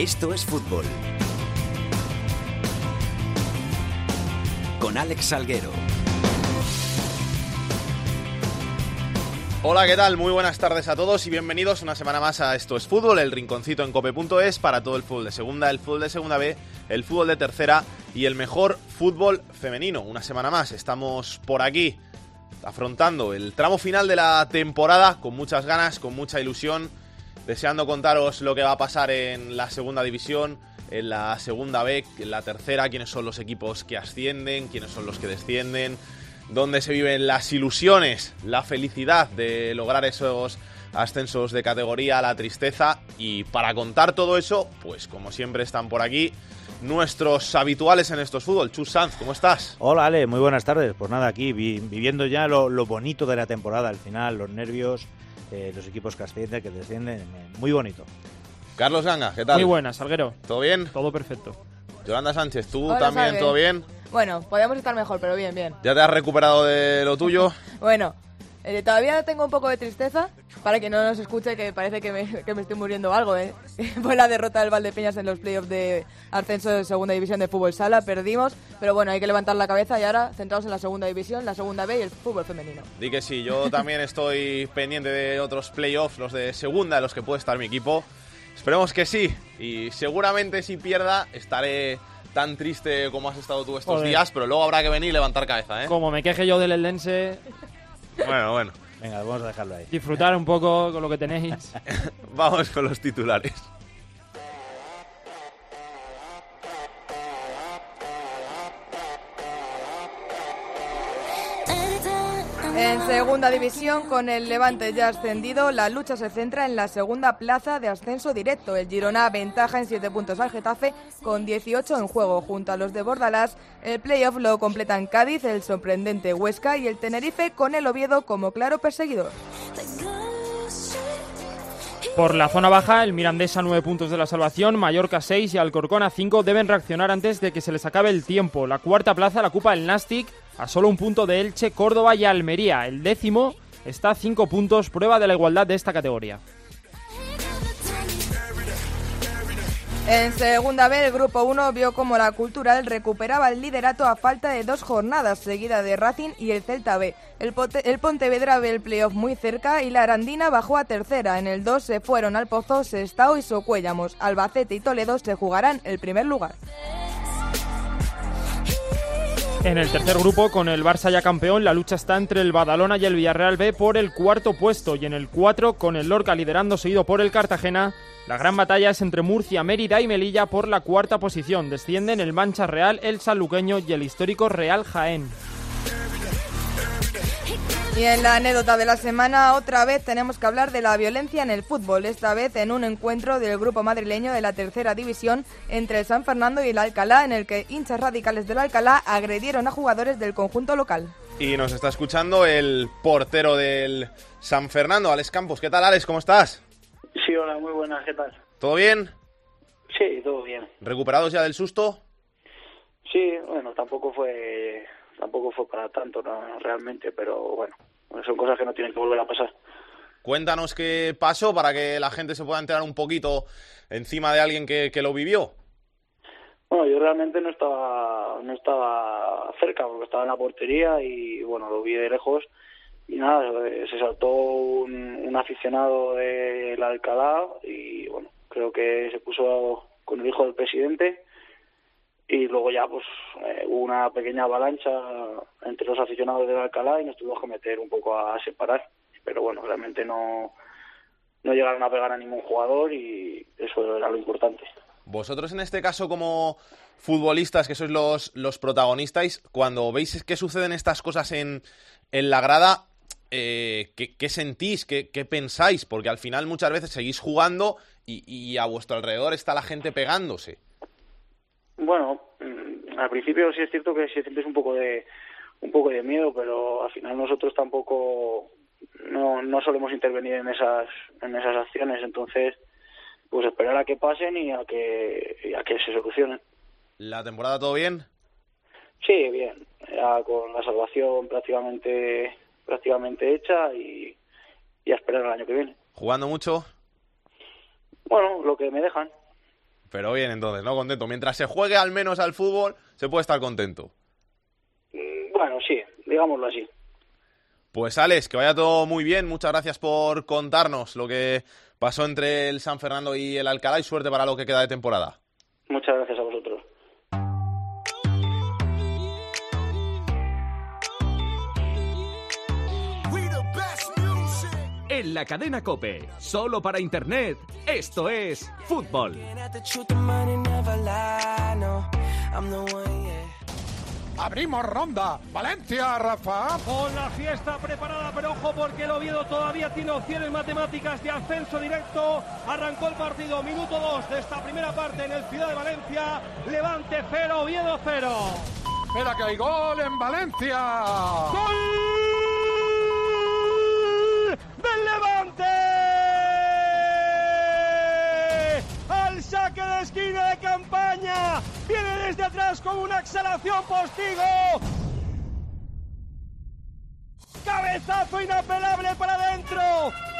Esto es fútbol. Con Alex Salguero. Hola, ¿qué tal? Muy buenas tardes a todos y bienvenidos una semana más a Esto es Fútbol, el rinconcito en cope.es para todo el fútbol de segunda, el fútbol de segunda B, el fútbol de tercera y el mejor fútbol femenino. Una semana más, estamos por aquí afrontando el tramo final de la temporada con muchas ganas, con mucha ilusión, deseando contaros lo que va a pasar en la segunda división, en la segunda B, en la tercera, quiénes son los equipos que ascienden, quiénes son los que descienden donde se viven las ilusiones, la felicidad de lograr esos ascensos de categoría, la tristeza. Y para contar todo eso, pues como siempre están por aquí nuestros habituales en estos fútbol. Chus Sanz, ¿cómo estás? Hola Ale, muy buenas tardes. Pues nada, aquí viviendo ya lo, bonito de la temporada al final, los nervios, eh, los equipos que ascienden, que descienden, eh, muy bonito. Carlos Ganga, ¿qué tal? Muy buenas, Salguero. ¿Todo bien? Todo perfecto. Yolanda Sánchez, ¿tú también? ¿Todo bien? Bueno, podríamos estar mejor, pero bien, bien. ¿Ya te has recuperado de lo tuyo? bueno, eh, todavía tengo un poco de tristeza, para que no nos escuche, que parece que me, que me estoy muriendo algo. ¿eh? Fue la derrota del Valdepeñas en los playoffs de ascenso de segunda división de fútbol sala, perdimos, pero bueno, hay que levantar la cabeza y ahora centrados en la segunda división, la segunda B y el fútbol femenino. Di que sí, yo también estoy pendiente de otros playoffs, los de segunda, en los que puede estar mi equipo. Esperemos que sí, y seguramente si pierda estaré tan triste como has estado tú estos días, pero luego habrá que venir y levantar cabeza, ¿eh? Como me queje yo del Eldense... Bueno, bueno. Venga, vamos a dejarlo ahí. Disfrutar un poco con lo que tenéis. vamos con los titulares. En segunda división, con el Levante ya ascendido, la lucha se centra en la segunda plaza de ascenso directo. El Girona ventaja en 7 puntos al Getafe con 18 en juego. Junto a los de Bordalás, el playoff lo completan Cádiz, el sorprendente Huesca y el Tenerife con el Oviedo como claro perseguidor. Por la zona baja, el Mirandés a 9 puntos de la salvación, Mallorca 6 y Alcorcón a 5 deben reaccionar antes de que se les acabe el tiempo. La cuarta plaza la ocupa el Nastic a solo un punto de Elche, Córdoba y Almería. El décimo está a 5 puntos, prueba de la igualdad de esta categoría. En segunda vez, el Grupo 1 vio como la Cultural recuperaba el liderato a falta de dos jornadas, seguida de Racing y el Celta B. El, Pontevedra ve el playoff muy cerca y la Arandina bajó a tercera. En el 2 se fueron al Pozo, Sestao y Socuéllamos. Albacete y Toledo se jugarán el primer lugar. En el tercer grupo, con el Barça ya campeón, la lucha está entre el Badalona y el Villarreal B por el cuarto puesto. Y en el 4, con el Lorca liderando seguido por el Cartagena, la gran batalla es entre Murcia, Mérida y Melilla por la cuarta posición. Descienden el Mancha Real, el Sanluqueño y el histórico Real Jaén. Y en la anécdota de la semana, otra vez tenemos que hablar de la violencia en el fútbol, esta vez en un encuentro del grupo madrileño de la tercera división entre el San Fernando y el Alcalá, en el que hinchas radicales del Alcalá agredieron a jugadores del conjunto local. Y nos está escuchando el portero del San Fernando, Alex Campos. ¿Qué tal, Alex? ¿Cómo estás? Sí, hola, muy buenas, ¿qué tal? ¿Todo bien? Sí, todo bien. ¿Recuperados ya del susto? Sí, bueno, tampoco fue tampoco fue para tanto realmente, pero bueno, son cosas que no tienen que volver a pasar. Cuéntanos qué pasó para que la gente se pueda enterar un poquito encima de alguien que, que lo vivió. Bueno, yo realmente no estaba no estaba cerca porque estaba en la portería y bueno, lo vi de lejos y nada, se saltó un, aficionado del Alcalá y bueno, creo que se puso con el hijo del presidente y luego ya pues eh, hubo una pequeña avalancha entre los aficionados del Alcalá y nos tuvimos que meter un poco a separar, pero bueno, realmente no, no llegaron a pegar a ningún jugador y eso era lo importante. Vosotros en este caso como futbolistas que sois los, los protagonistas, cuando veis que suceden estas cosas en, en la grada, eh, ¿qué, sentís? ¿Qué, pensáis? Porque al final muchas veces seguís jugando y, a vuestro alrededor está la gente pegándose. Bueno, mm, al principio sí es cierto que sí sientes un poco de un poco de miedo, pero al final nosotros tampoco no, no solemos intervenir en esas en esas acciones, entonces pues esperar a que pasen y a que a que se solucionen. ¿La temporada todo bien? Sí, bien. Ya con la salvación prácticamente prácticamente hecha y, a esperar el año que viene. ¿Jugando mucho? Bueno, lo que me dejan. Pero bien, entonces, ¿no? Contento. Mientras se juegue al menos al fútbol, se puede estar contento. Mm, Bueno, sí, digámoslo así. Pues Alex, que vaya todo muy bien. Muchas gracias por contarnos lo que pasó entre el San Fernando y el Alcalá y suerte para lo que queda de temporada. Muchas gracias a vosotros. En la cadena Cope, solo para internet, esto es fútbol. Abrimos ronda. Valencia, Rafa. Con la fiesta preparada, pero ojo porque el Oviedo todavía tiene opciones matemáticas de ascenso directo. Arrancó el partido, minuto 2 de esta primera parte en el Ciudad de Valencia. Levante 0, Oviedo 0. Espera que hay gol en Valencia. ¡Gol del Levante! Al saque de esquina de campaña. Viene desde atrás con una exhalación postigo. Cabezazo inapelable para adentro.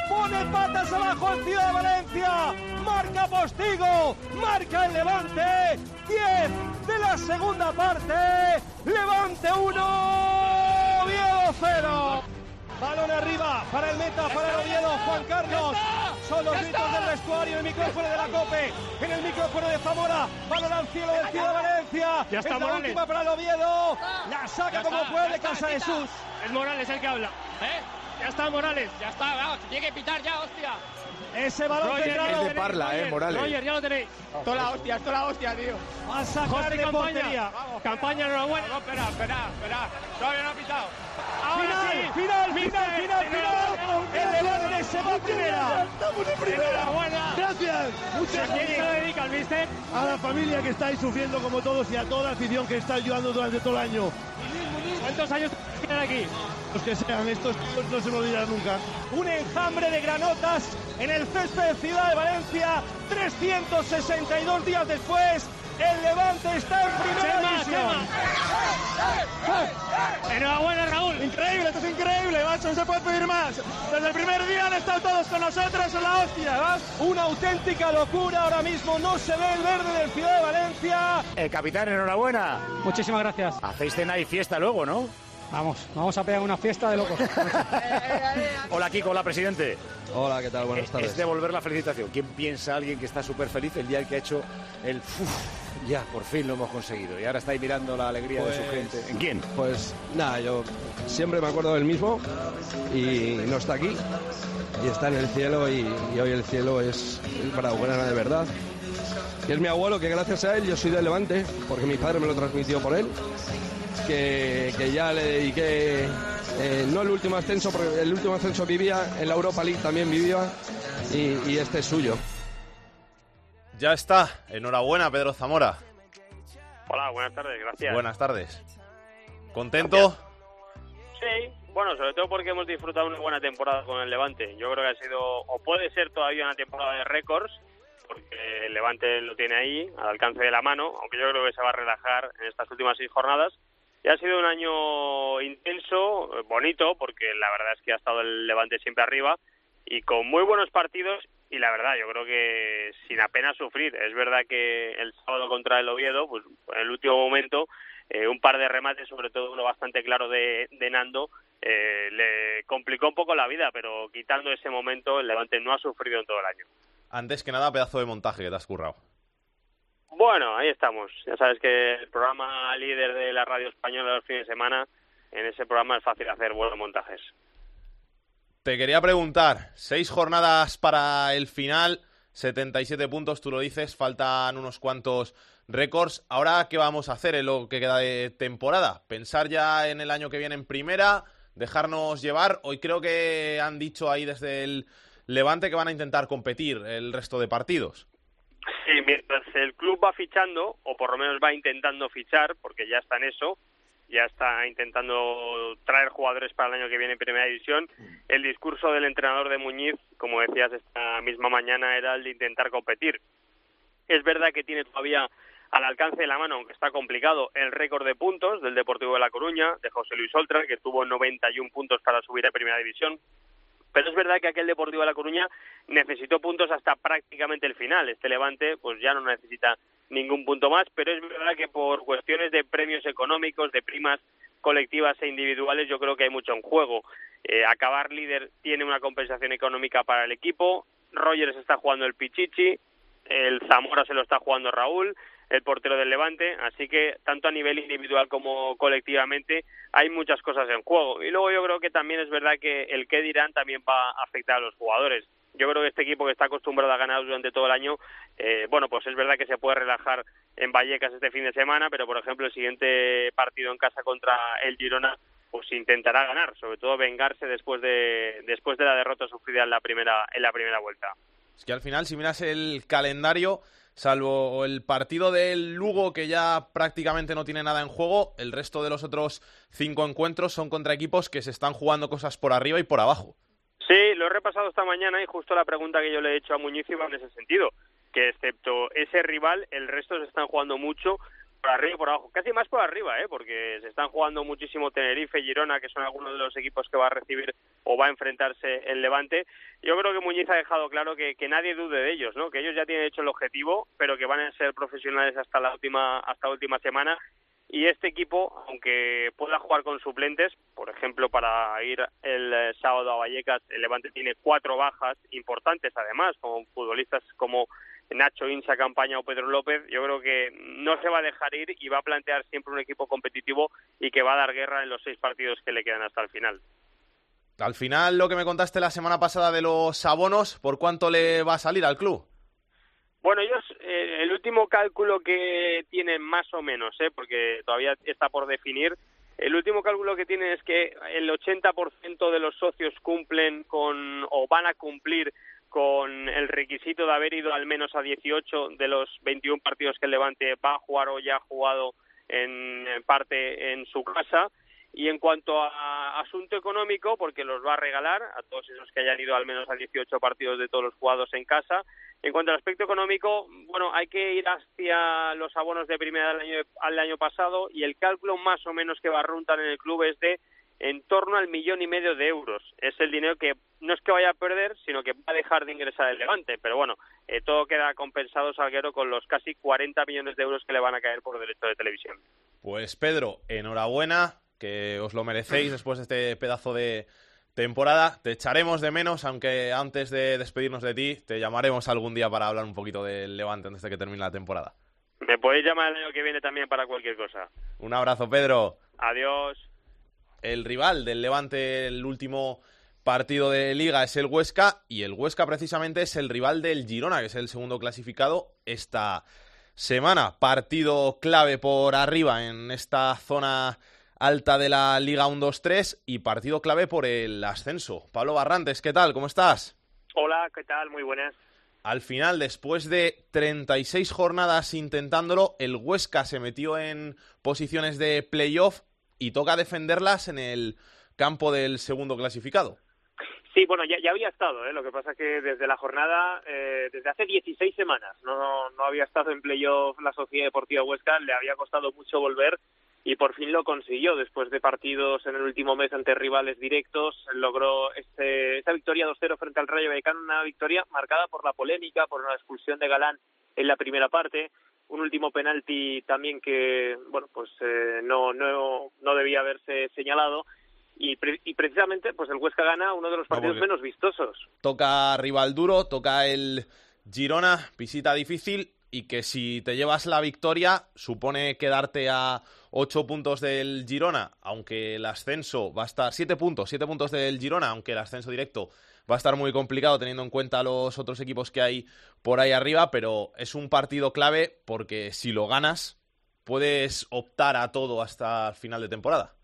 Pone patas abajo en Ciudad de Valencia. Marca Postigo. Marca el Levante. 10 de la segunda parte. Levante 1. Oviedo 0. Balón arriba para el meta, para el Oviedo, Juan Carlos. Son los gritos del vestuario, el micrófono de la COPE, en el micrófono de Zamora. Balón al cielo del Ciudad de Valencia. Ya está Es la Morales. última para el Oviedo. La saca Ya como está, puede Casa. Jesús. Es Morales el que habla. ¿Eh? Ya está Morales. Ya está, vamos. Tiene que pitar ya, hostia. Ese balón Roger, es de Parla, eh, Morales. Roger, ya lo tenéis. Toda la hostia, toda la hostia, tío. Va a sacar de Campaña. Vamos. Campaña, enhorabuena. No, espera, espera, espera. Todavía no ha pitado. Ahora Final, sí. final, final, final, final. El Levante se va a primera. Estamos en primera. Enhorabuena. Gracias. ¿A quién se dedica el mister? A la familia que estáis sufriendo como todos y a toda la afición que está ayudando durante todo el año. ¿Cuántos años tienen aquí? Los que sean, estos no se me olvidarán nunca. Un enjambre de granotas en el césped de Ciudad de Valencia. 362 días después, el Levante está en primera Chema, división. Enhorabuena, Raúl. Increíble, esto es increíble, macho, no se puede pedir más. Desde el primer día han estado todos con nosotros en la hostia, ¿vas? Una auténtica locura ahora mismo, no se ve el verde del Ciudad de Valencia. El capitán, enhorabuena. Muchísimas gracias. Hacéis cena y fiesta luego, ¿no? Vamos, vamos a pegar una fiesta de locos. Hola, Kiko, hola, presidente. Hola, ¿qué tal? Buenas Es- tardes. Es devolver la felicitación. ¿Quién piensa alguien que está súper feliz el día que ha hecho el... "Uf, ya, por fin lo hemos conseguido. Y ahora estáis mirando la alegría de su Pues- gente. ¿En quién? Pues nada, yo siempre me acuerdo del mismo y no está aquí y está en el cielo y, y hoy el cielo es, es para buena de verdad. Y es mi abuelo que gracias a él yo soy del Levante porque mi padre me lo transmitió por él. Que, que ya le dediqué eh, no el último ascenso porque el último ascenso vivía en la Europa League también vivía y, y este es suyo. Ya está. Enhorabuena, Pedro Zamora. Hola, buenas tardes, gracias. Buenas tardes. ¿Contento? Sí, bueno, sobre todo porque hemos disfrutado una buena temporada con el Levante. Yo creo que ha sido, o puede ser todavía una temporada de récords, porque el Levante lo tiene ahí, al alcance de la mano, aunque yo creo que se va a relajar en estas últimas seis jornadas. Y ha sido un año intenso, eh, bonito, porque la verdad es que ha estado el Levante siempre arriba y con muy buenos partidos. Y la verdad, yo creo que sin apenas sufrir. Es verdad que el sábado contra el Oviedo, pues en el último momento, eh, un par de remates, sobre todo uno bastante claro de, de Nando, eh, le complicó un poco la vida, pero quitando ese momento, el Levante no ha sufrido en todo el año. Antes que nada, pedazo de montaje que te has currado. Bueno, ahí estamos. Ya sabes que el programa líder de la radio española los fines de semana, en ese programa es fácil hacer buenos montajes. Te quería preguntar, seis jornadas para el final, 77 puntos, tú lo dices, faltan unos cuantos récords. Ahora, ¿qué vamos a hacer en lo que queda de temporada? ¿Pensar ya en el año que viene en primera? ¿Dejarnos llevar? Hoy creo que han dicho ahí desde el Levante que van a intentar competir el resto de partidos. Sí, mientras el club va fichando, o por lo menos va intentando fichar, porque ya está en eso, ya está intentando traer jugadores para el año que viene en Primera División. El discurso del entrenador de Muñiz, como decías esta misma mañana, era el de intentar competir. Es verdad que tiene todavía al alcance de la mano, aunque está complicado, el récord de puntos del Deportivo de La Coruña, de José Luis Oltra, que tuvo 91 puntos para subir a Primera División. Pero es verdad que aquel Deportivo de La Coruña necesitó puntos hasta prácticamente el final. Este Levante pues ya no necesita ningún punto más, pero es verdad que por cuestiones de premios económicos, de primas colectivas e individuales, yo creo que hay mucho en juego. Eh, acabar líder tiene una compensación económica para el equipo, Rogers está jugando el Pichichi, el Zamora se lo está jugando Raúl, el portero del Levante, así que tanto a nivel individual como colectivamente hay muchas cosas en juego. Y luego yo creo que también es verdad que el que dirán también va a afectar a los jugadores. Yo creo que este equipo que está acostumbrado a ganar durante todo el año, eh, bueno, pues es verdad que se puede relajar en Vallecas este fin de semana, pero por ejemplo el siguiente partido en casa contra el Girona pues intentará ganar, sobre todo vengarse después de después de la derrota sufrida en la primera en la primera vuelta. Es que al final si miras el calendario salvo el partido del Lugo que ya prácticamente no tiene nada en juego, el resto de los otros cinco encuentros son contra equipos que se están jugando cosas por arriba y por abajo. Sí, lo he repasado esta mañana y justo la pregunta que yo le he hecho a Muñiz iba en ese sentido, que excepto ese rival, el resto se están jugando mucho por arriba y por abajo, casi más por arriba, ¿eh? porque se están jugando muchísimo Tenerife y Girona, que son algunos de los equipos que va a recibir o va a enfrentarse el Levante. Yo creo que Muñiz ha dejado claro que, que nadie dude de ellos, ¿no? que ellos ya tienen hecho el objetivo, pero que van a ser profesionales hasta la última, hasta la última semana y este equipo, aunque pueda jugar con suplentes, por ejemplo, para ir el eh, sábado a Vallecas, el Levante tiene cuatro bajas importantes, además, como futbolistas como Nacho Insa Campaña o Pedro López, yo creo que no se va a dejar ir y va a plantear siempre un equipo competitivo y que va a dar guerra en los seis partidos que le quedan hasta el final. Al final, lo que me contaste la semana pasada de los abonos, ¿por cuánto le va a salir al club? Bueno, ellos, eh, el último cálculo que tienen más o menos, ¿eh? porque todavía está por definir, el último cálculo que tienen es que el 80% de los socios cumplen con o van a cumplir con el requisito de haber ido al menos a 18 de los 21 partidos que el Levante va a jugar o ya ha jugado en, parte en su casa. Y en cuanto a asunto económico, porque los va a regalar a todos esos que hayan ido al menos a 18 partidos de todos los jugados en casa. En cuanto al aspecto económico, bueno, hay que ir hacia los abonos de primera del año, al año pasado y el cálculo más o menos que va a runtar en el club es de en torno al millón y medio de euros. Es el dinero que no es que vaya a perder, sino que va a dejar de ingresar el Levante. Pero bueno, eh, todo queda compensado, Salguero, con los casi 40 millones de euros que le van a caer por derecho de televisión. Pues Pedro, enhorabuena, que os lo merecéis después de este pedazo de temporada. Te echaremos de menos, aunque antes de despedirnos de ti, te llamaremos algún día para hablar un poquito del Levante antes de que termine la temporada. Me podéis llamar el año que viene también para cualquier cosa. Un abrazo, Pedro. Adiós el rival del Levante el último partido de liga es el Huesca y el Huesca precisamente es el rival del Girona, que es el segundo clasificado esta semana. Partido clave por arriba en esta zona alta de la Liga 1-2-3 y partido clave por el ascenso. Pablo Barrantes, ¿qué tal? ¿Cómo estás? Hola, ¿qué tal? Muy buenas. Al final, después de 36 jornadas intentándolo, el Huesca se metió en posiciones de playoff y toca defenderlas en el campo del segundo clasificado. Sí, bueno, ya, ya había estado, ¿eh? lo que pasa que desde la jornada, eh, desde hace 16 semanas, no, no había estado en playoff la Sociedad Deportiva Huesca, le había costado mucho volver y por fin lo consiguió después de partidos en el último mes ante rivales directos, logró este, esta victoria 2-0 frente al Rayo Vallecano, una victoria marcada por la polémica, por una expulsión de Galán en la primera parte, un último penalti también que bueno pues eh, no no no debía haberse señalado. Y, y, precisamente pues el Huesca gana uno de los partidos menos vistosos. Toca rival duro toca el Girona visita difícil y que si te llevas la victoria supone quedarte a ocho puntos del Girona aunque el ascenso va a estar siete puntos siete puntos del Girona aunque el ascenso directo va a estar muy complicado teniendo en cuenta los otros equipos que hay por ahí arriba, pero es un partido clave porque si lo ganas puedes optar a todo hasta el final de temporada.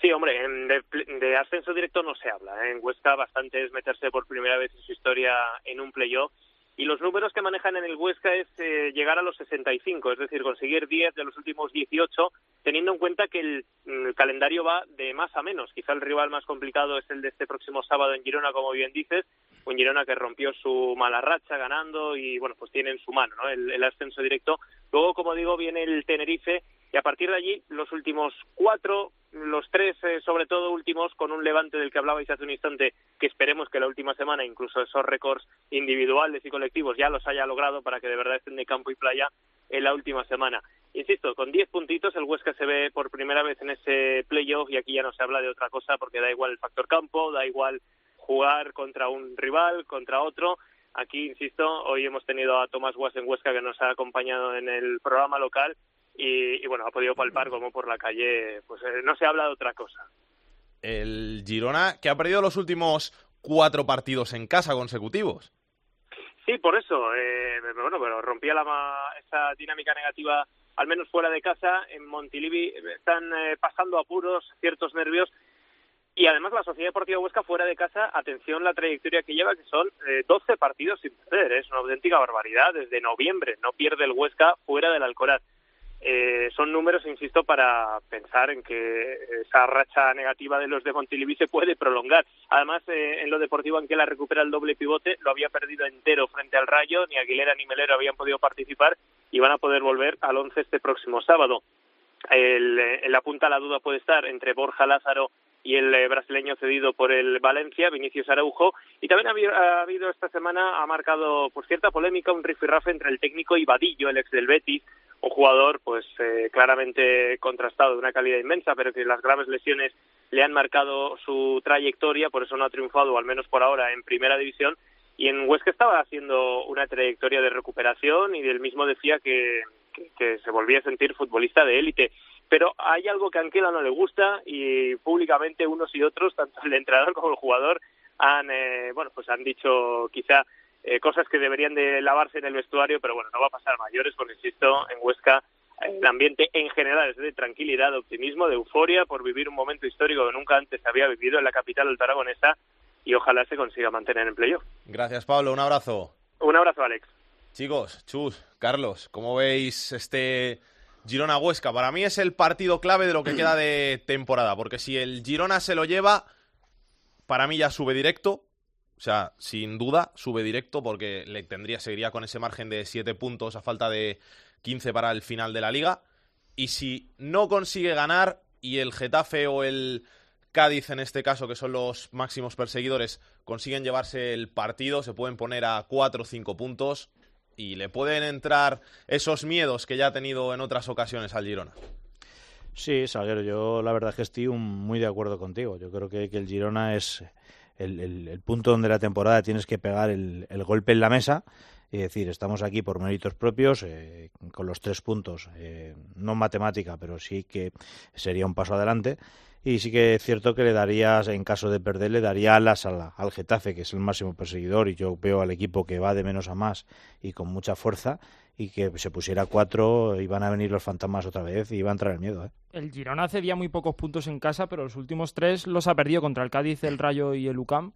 Sí, hombre, de, ascenso directo no se habla. ¿eh? En Huesca bastante es meterse por primera vez en su historia en un playoff y los números que manejan en el Huesca es eh, llegar a los 65, es decir, conseguir 10 de los últimos 18, teniendo en cuenta que el, mm, el, calendario va de más a menos. Quizá el rival más complicado es el de este próximo sábado en Girona, como bien dices, un Girona que rompió su mala racha ganando y, bueno, pues tiene en su mano ¿no? el ascenso directo. Luego, como digo, viene el Tenerife y a partir de allí los últimos cuatro, los tres eh, sobre todo últimos con un levante del que hablabais hace un instante que esperemos que última semana, incluso esos récords individuales y colectivos ya los haya logrado para que de verdad estén de campo y playa en la última semana. Insisto, con 10 puntitos el Huesca se ve por primera vez en ese playoff y aquí ya no se habla de otra cosa porque da igual el factor campo, da igual jugar contra un rival, contra otro. Aquí, insisto, hoy hemos tenido a Tomás Guas en Huesca que nos ha acompañado en el programa local y, bueno, ha podido palpar como por la calle, pues eh, no se habla de otra cosa. El Girona que ha perdido los últimos cuatro partidos en casa consecutivos. Sí, por eso. Eh, bueno, pero rompía la, esa dinámica negativa, al menos fuera de casa. En Montilivi están eh, pasando apuros, ciertos nervios. Y además la Sociedad Deportiva Huesca fuera de casa, atención la trayectoria que lleva, que son eh, 12 partidos sin perder. Es una auténtica barbaridad. Desde noviembre no pierde el Huesca fuera del Alcoraz. Eh, son números, insisto, para pensar en que esa racha negativa de los de Montilivi se puede prolongar. Además, eh, en lo deportivo, la recupera el doble pivote, lo había perdido entero frente al Rayo, ni Aguilera ni Melero habían podido participar y van a poder volver al once este próximo sábado. El, eh, en la punta la duda puede estar entre Borja Lázaro y el eh, brasileño cedido por el Valencia, Vinicius Araujo. Y también ha habido, esta semana, ha marcado por cierta polémica un rifirrafe entre el técnico y Vadillo, el ex del Betis, un jugador pues eh, claramente contrastado, de una calidad inmensa, pero que las graves lesiones le han marcado su trayectoria, por eso no ha triunfado, al menos por ahora, en primera división. Y en Huesca estaba haciendo una trayectoria de recuperación y él mismo decía que, que se volvía a sentir futbolista de élite pero hay algo que a Anquela no le gusta y públicamente unos y otros, tanto el entrenador como el jugador, han, eh, bueno, pues han dicho quizá eh, cosas que deberían de lavarse en el vestuario, pero bueno, no va a pasar mayores porque, insisto, en Huesca el ambiente en general es de tranquilidad, de optimismo, de euforia por vivir un momento histórico que nunca antes había vivido en la capital altaragonesa y ojalá se consiga mantener en playoff. Gracias, Pablo. Un abrazo. Un abrazo, Alex. Chicos, Chus, Carlos, ¿cómo veis este Girona Huesca. Para mí es el partido clave de lo que queda de temporada, porque si el Girona se lo lleva, para mí ya sube directo. O sea, sin duda, sube directo porque le tendría, seguiría con ese margen de 7 puntos a falta de 15 para el final de la liga. Y si no consigue ganar y el Getafe o el Cádiz, en este caso, que son los máximos perseguidores, consiguen llevarse el partido, se pueden poner a 4 o 5 puntos y le pueden entrar esos miedos que ya ha tenido en otras ocasiones al Girona. Sí, Salguero, yo la verdad es que estoy muy de acuerdo contigo. Yo creo que, el Girona es el, punto donde la temporada tienes que pegar el, golpe en la mesa y decir, estamos aquí por méritos propios, eh, con los tres puntos, eh, no matemática, pero sí que sería un paso adelante. Y sí que es cierto que le darías, en caso de perder, le daría alas al, al Getafe, que es el máximo perseguidor, y yo veo al equipo que va de menos a más y con mucha fuerza, y que se pusiera cuatro, iban a venir los fantasmas otra vez y iba a entrar el miedo. ¿eh? El Girona cedía muy pocos puntos en casa, pero los últimos tres los ha perdido contra el Cádiz, el Rayo y el UCAM.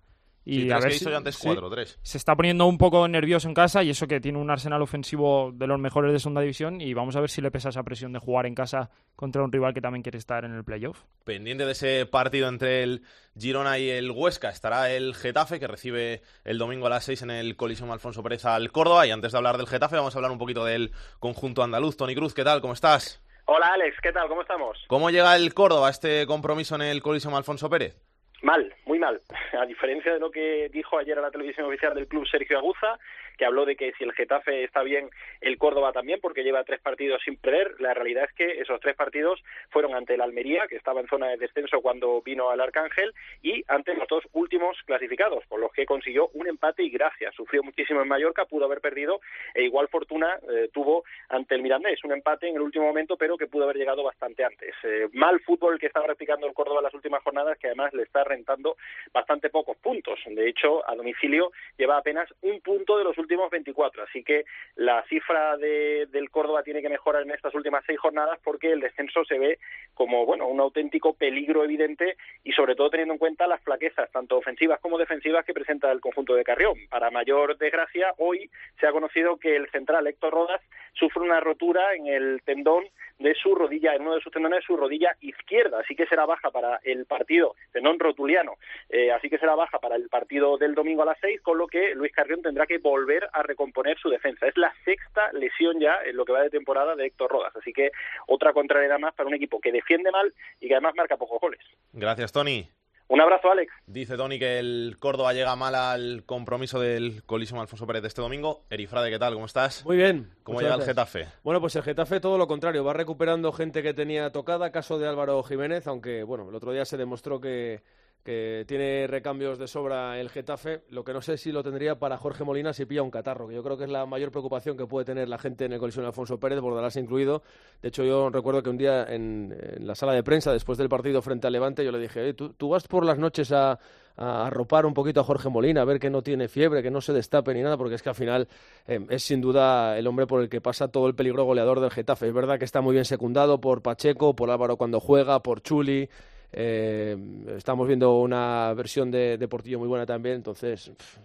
Y a ver si, antes cuatro, tres. Se está poniendo un poco nervioso en casa y eso que tiene un arsenal ofensivo de los mejores de segunda división y vamos a ver si le pesa esa presión de jugar en casa contra un rival que también quiere estar en el playoff. Pendiente de ese partido entre el Girona y el Huesca estará el Getafe que recibe el domingo a las seis en el Coliseum Alfonso Pérez al Córdoba y antes de hablar del Getafe vamos a hablar un poquito del conjunto andaluz. Tony Cruz, ¿qué tal? ¿Cómo estás? Hola Alex, ¿qué tal? ¿Cómo estamos? ¿Cómo llega el Córdoba a este compromiso en el Coliseum Alfonso Pérez? Mal, muy mal. A diferencia de lo que dijo ayer a la televisión oficial del club Sergio Aguza, que habló de que si el Getafe está bien, el Córdoba también, porque lleva tres partidos sin perder. La realidad es que esos tres partidos fueron ante el Almería, que estaba en zona de descenso cuando vino al Arcángel, y ante los dos últimos clasificados, por los que consiguió un empate y gracias. Sufrió muchísimo en Mallorca, pudo haber perdido, e igual fortuna eh, tuvo ante el Mirandés. Un empate en el último momento, pero que pudo haber llegado bastante antes. Eh, mal fútbol que está practicando el Córdoba las últimas jornadas, que además le está rentando bastante pocos puntos. De hecho, a domicilio lleva apenas un punto de los últimos 24. Así que la cifra de, del Córdoba tiene que mejorar en estas últimas seis jornadas porque el descenso se ve como bueno un auténtico peligro evidente y sobre todo teniendo en cuenta las flaquezas tanto ofensivas como defensivas que presenta el conjunto de Carrión. Para mayor desgracia, hoy se ha conocido que el central Héctor Rodas sufre una rotura en el tendón de su rodilla, en uno de sus tendones de su rodilla izquierda, así que será baja para el partido, tendón rotuliano, eh, así que será baja para el partido del domingo a las seis, con lo que Luis Carrión tendrá que volver a recomponer su defensa. Es la sexta lesión ya en lo que va de temporada de Héctor Rodas, así que otra contrariedad más para un equipo que defiende mal y que además marca pocos goles. Gracias, Tony. Un abrazo, Alex. Dice Tony que el Córdoba llega mal al compromiso del colísimo Alfonso Pérez de este domingo. Erifrade, ¿qué tal? ¿Cómo estás? Muy bien. ¿Cómo llega el gracias. Getafe? Bueno, pues el Getafe todo lo contrario, va recuperando gente que tenía tocada, caso de Álvaro Jiménez, aunque bueno, el otro día se demostró que, que tiene recambios de sobra el Getafe, lo que no sé si lo tendría para Jorge Molina si pilla un catarro, que yo creo que es la mayor preocupación que puede tener la gente en el colisión Alfonso Pérez, Bordalás incluido. De hecho, yo recuerdo que un día en, la sala de prensa, después del partido frente al Levante, yo le dije, "Oye, ¿tú, vas por las noches a, a arropar un poquito a Jorge Molina, a ver que no tiene fiebre, que no se destape ni nada, porque es que al final eh, es sin duda el hombre por el que pasa todo el peligro goleador del Getafe. Es verdad que está muy bien secundado por Pacheco, por Álvaro cuando juega, por Chuli. Eh, estamos viendo una versión de, de Portillo muy buena también, entonces pf,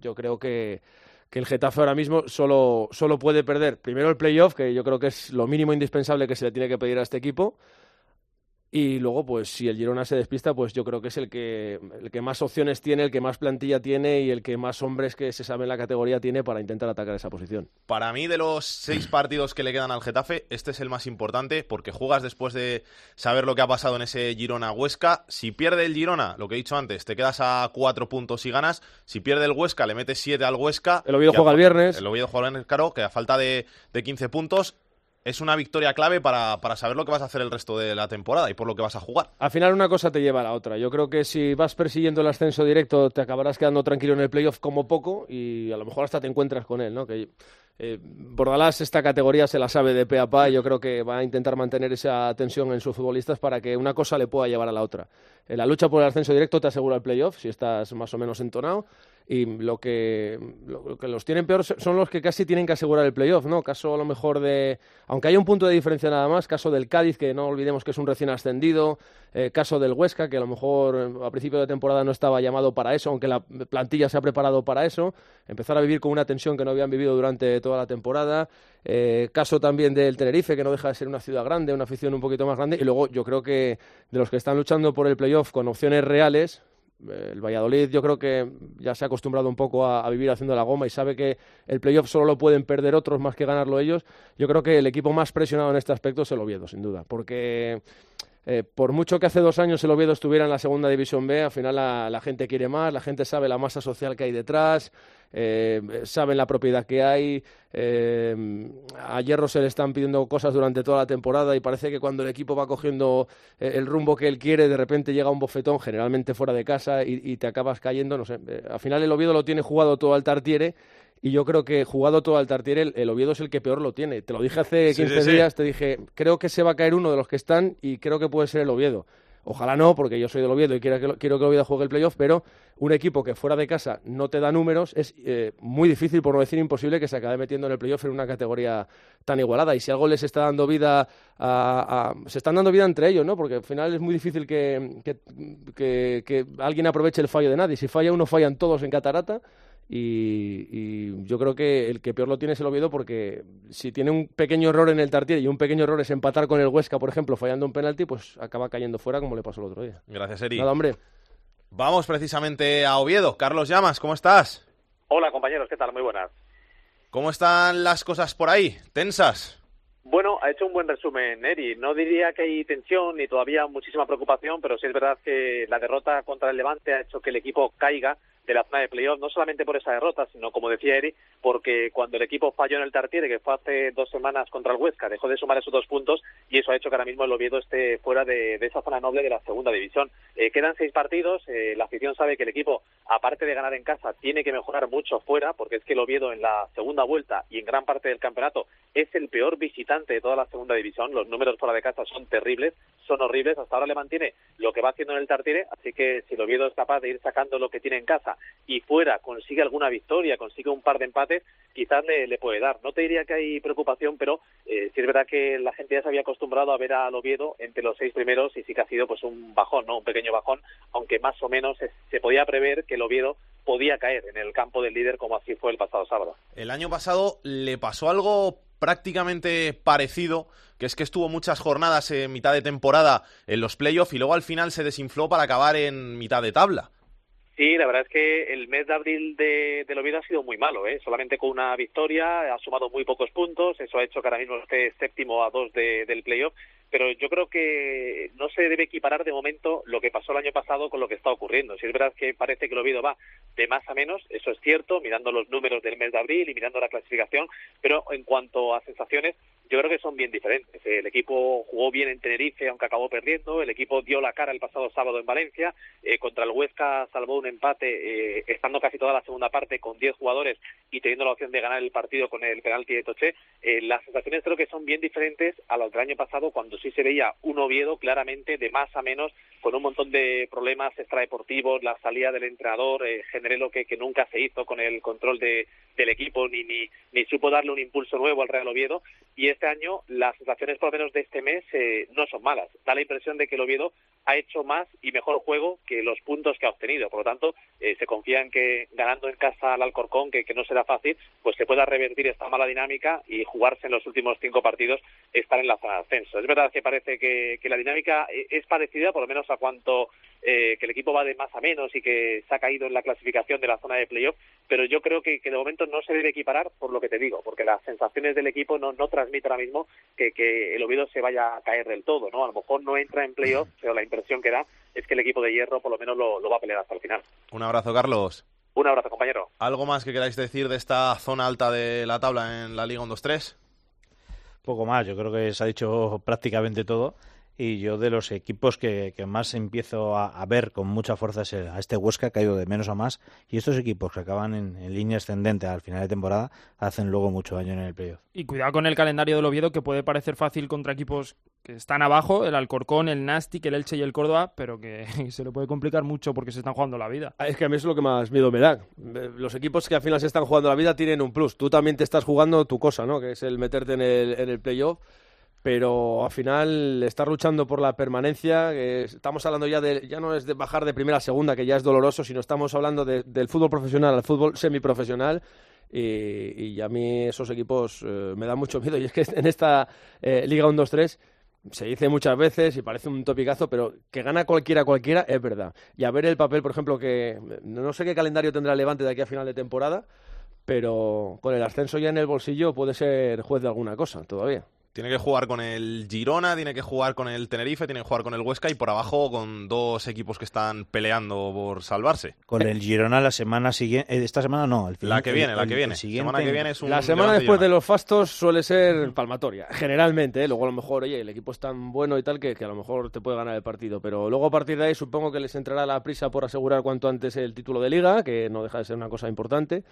yo creo que, que el Getafe ahora mismo solo, solo puede perder primero el playoff, que yo creo que es lo mínimo indispensable que se le tiene que pedir a este equipo, y luego, pues si el Girona se despista, pues yo creo que es el que, el que más opciones tiene, el que más plantilla tiene y el que más hombres que se sabe en la categoría tiene para intentar atacar esa posición. Para mí, de los seis partidos que le quedan al Getafe, este es el más importante porque juegas después de saber lo que ha pasado en ese Girona-Huesca. Si pierde el Girona, lo que he dicho antes, te quedas a cuatro puntos y ganas. Si pierde el Huesca, le metes siete al Huesca. El Oviedo a juega el viernes. El Oviedo juega el viernes, claro, que a falta de, de 15 puntos es una victoria clave para, para saber lo que vas a hacer el resto de la temporada y por lo que vas a jugar. Al final una cosa te lleva a la otra. Yo creo que si vas persiguiendo el ascenso directo te acabarás quedando tranquilo en el playoff como poco y a lo mejor hasta te encuentras con él, ¿no? Que eh, Bordalás esta categoría se la sabe de pe a pa y yo creo que va a intentar mantener esa tensión en sus futbolistas para que una cosa le pueda llevar a la otra. En la lucha por el ascenso directo te asegura el playoff si estás más o menos entonado y lo que, lo, que los tienen peor son los que casi tienen que asegurar el playoff, ¿no? Caso a lo mejor de, aunque haya un punto de diferencia nada más, caso del Cádiz, que no olvidemos que es un recién ascendido, eh, caso del Huesca, que a lo mejor eh, a principio de temporada no estaba llamado para eso, aunque la plantilla se ha preparado para eso, empezar a vivir con una tensión que no habían vivido durante toda la temporada, eh, caso también del Tenerife, que no deja de ser una ciudad grande, una afición un poquito más grande, y luego yo creo que de los que están luchando por el playoff con opciones reales, el Valladolid yo creo que ya se ha acostumbrado un poco a, a, vivir haciendo la goma y sabe que el playoff solo lo pueden perder otros más que ganarlo ellos. Yo creo que el equipo más presionado en este aspecto es el Oviedo, sin duda, porque eh, por mucho que hace dos años el Oviedo estuviera en la segunda división B, al final la, la gente quiere más, la gente sabe la masa social que hay detrás, eh, saben la propiedad que hay. Eh, a Hierro se le están pidiendo cosas durante toda la temporada y parece que cuando el equipo va cogiendo eh, el rumbo que él quiere, de repente llega un bofetón, generalmente fuera de casa, y, y te acabas cayendo. No sé, eh, al final el Oviedo lo tiene jugado todo al Tartiere. Y yo creo que jugado todo al Tartiere, el, el Oviedo es el que peor lo tiene. Te lo dije hace 15 sí, sí, días, sí. te dije, creo que se va a caer uno de los que están y creo que puede ser el Oviedo. Ojalá no, porque yo soy del Oviedo y quiero que, quiero que el Oviedo juegue el playoff, pero un equipo que fuera de casa no te da números es eh, muy difícil, por no decir imposible, que se acabe metiendo en el playoff en una categoría tan igualada. Y si algo les está dando vida, a, a, se están dando vida entre ellos, ¿no? Porque al final es muy difícil que, que, que, que alguien aproveche el fallo de nadie. Si falla uno, fallan todos en catarata. Y, y, yo creo que el que peor lo tiene es el Oviedo porque si tiene un pequeño error en el Tartiere y un pequeño error es empatar con el Huesca, por ejemplo, fallando un penalti, pues acaba cayendo fuera como le pasó el otro día. Gracias, Eri. Nada, hombre. Vamos precisamente a Oviedo. Carlos Llamas, ¿cómo estás? Hola, compañeros, ¿qué tal? Muy buenas. ¿Cómo están las cosas por ahí? ¿Tensas? Bueno, ha hecho un buen resumen, Eri. No diría que hay tensión ni todavía muchísima preocupación, pero sí es verdad que la derrota contra el Levante ha hecho que el equipo caiga de la zona de playoff, no solamente por esa derrota, sino, como decía Eri, porque cuando el equipo falló en el Tartiere, que fue hace dos semanas contra el Huesca, dejó de sumar esos dos puntos y eso ha hecho que ahora mismo el Oviedo esté fuera de, esa zona noble de la segunda división. Eh, quedan seis partidos, eh, la afición sabe que el equipo, aparte de ganar en casa, tiene que mejorar mucho fuera, porque es que el Oviedo en la segunda vuelta y en gran parte del campeonato es el peor visitante de toda la segunda división. Los números fuera de casa son terribles, son horribles. Hasta ahora le mantiene lo que va haciendo en el Tartiere, así que si el Oviedo es capaz de ir sacando lo que tiene en casa y fuera consigue alguna victoria, consigue un par de empates, quizás le, puede dar. No te diría que hay preocupación, pero eh, sí es verdad que la gente ya se había acostumbrado a ver al Oviedo entre los seis primeros y sí que ha sido pues un bajón, no, un pequeño bajón, aunque más o menos se, se podía prever que el Oviedo podía caer en el campo del líder como así fue el pasado sábado. El año pasado le pasó algo prácticamente parecido, que es que estuvo muchas jornadas en mitad de temporada en los playoffs y luego al final se desinfló para acabar en mitad de tabla. Sí, la verdad es que el mes de abril de, del Oviedo ha sido muy malo, ¿eh? solamente con una victoria, ha sumado muy pocos puntos, eso ha hecho que ahora mismo esté séptimo a dos de, del playoff, pero yo creo que no se debe equiparar de momento lo que pasó el año pasado con lo que está ocurriendo. Si es verdad que parece que el Oviedo va de más a menos, eso es cierto, mirando los números del mes de abril y mirando la clasificación, pero en cuanto a sensaciones, yo creo que son bien diferentes. El equipo jugó bien en Tenerife, aunque acabó perdiendo. El equipo dio la cara el pasado sábado en Valencia. Eh, contra el Huesca salvó un empate, eh, estando casi toda la segunda parte con 10 jugadores y teniendo la opción de ganar el partido con el penalti de Toché. Eh, las sensaciones creo que son bien diferentes a las del año pasado, cuando sí se veía un Oviedo claramente de más a menos, con un montón de problemas extradeportivos, la salida del entrenador, eh, generé lo que, nunca se hizo con el control de, del equipo, ni, ni, ni supo darle un impulso nuevo al Real Oviedo. Y este año las sensaciones, por lo menos de este mes, eh, no son malas. Da la impresión de que el Oviedo ha hecho más y mejor juego que los puntos que ha obtenido. Por lo tanto, eh, se confía en que ganando en casa al Alcorcón, que, que no será fácil, pues se pueda revertir esta mala dinámica y jugarse en los últimos cinco partidos estar en la zona de ascenso. Es verdad que parece que, que la dinámica eh, es parecida, por lo menos a cuanto eh, que el equipo va de más a menos y que se ha caído en la clasificación de la zona de playoff, pero yo creo que, que de momento no se debe equiparar por lo que te digo, porque las sensaciones del equipo no, no transmiten ahora mismo que, que el Oviedo se vaya a caer del todo, ¿no? A lo mejor no entra en playoff, pero la impresión que da es que el equipo de hierro por lo menos lo, lo va a pelear hasta el final. Un abrazo, Carlos. Un abrazo, compañero. ¿Algo más que queráis decir de esta zona alta de la tabla en la Liga 1-2-3? Poco más, yo creo que se ha dicho prácticamente todo. Y yo de los equipos que, que más empiezo a, a, ver con mucha fuerza es el, a este Huesca, que ha ido de menos a más. Y estos equipos que acaban en, en, línea ascendente al final de temporada hacen luego mucho daño en el playoff. Y cuidado con el calendario del Oviedo, que puede parecer fácil contra equipos que están abajo, el Alcorcón, el Nastic, el Elche y el Córdoba, pero que se le puede complicar mucho porque se están jugando la vida. Es que a mí es lo que más miedo me da. Los equipos que al final se están jugando la vida tienen un plus. Tú también te estás jugando tu cosa, ¿no? Que es el meterte en el, en el playoff pero al final estar luchando por la permanencia, eh, estamos hablando ya de, ya no es de bajar de primera a segunda, que ya es doloroso, sino estamos hablando de, del fútbol profesional al fútbol semiprofesional. Y, y a mí esos equipos eh, me dan mucho miedo. Y es que en esta eh, Liga 1-2-3 se dice muchas veces y parece un topicazo, pero que gana cualquiera cualquiera es verdad. Y a ver el papel, por ejemplo, que no sé qué calendario tendrá Levante de aquí a final de temporada, pero con el ascenso ya en el bolsillo puede ser juez de alguna cosa todavía. Tiene que jugar con el Girona, tiene que jugar con el Tenerife, tiene que jugar con el Huesca y por abajo con dos equipos que están peleando por salvarse. Con el Girona la semana siguiente, eh, esta semana no, el fin, la que viene, el, la que viene. Siguiente, semana que viene es un la semana después de los fastos suele ser palmatoria, generalmente. ¿eh? Luego a lo mejor, oye, el equipo es tan bueno y tal que, que, a lo mejor te puede ganar el partido. Pero luego a partir de ahí supongo que les entrará la prisa por asegurar cuanto antes el título de liga, que no deja de ser una cosa importante.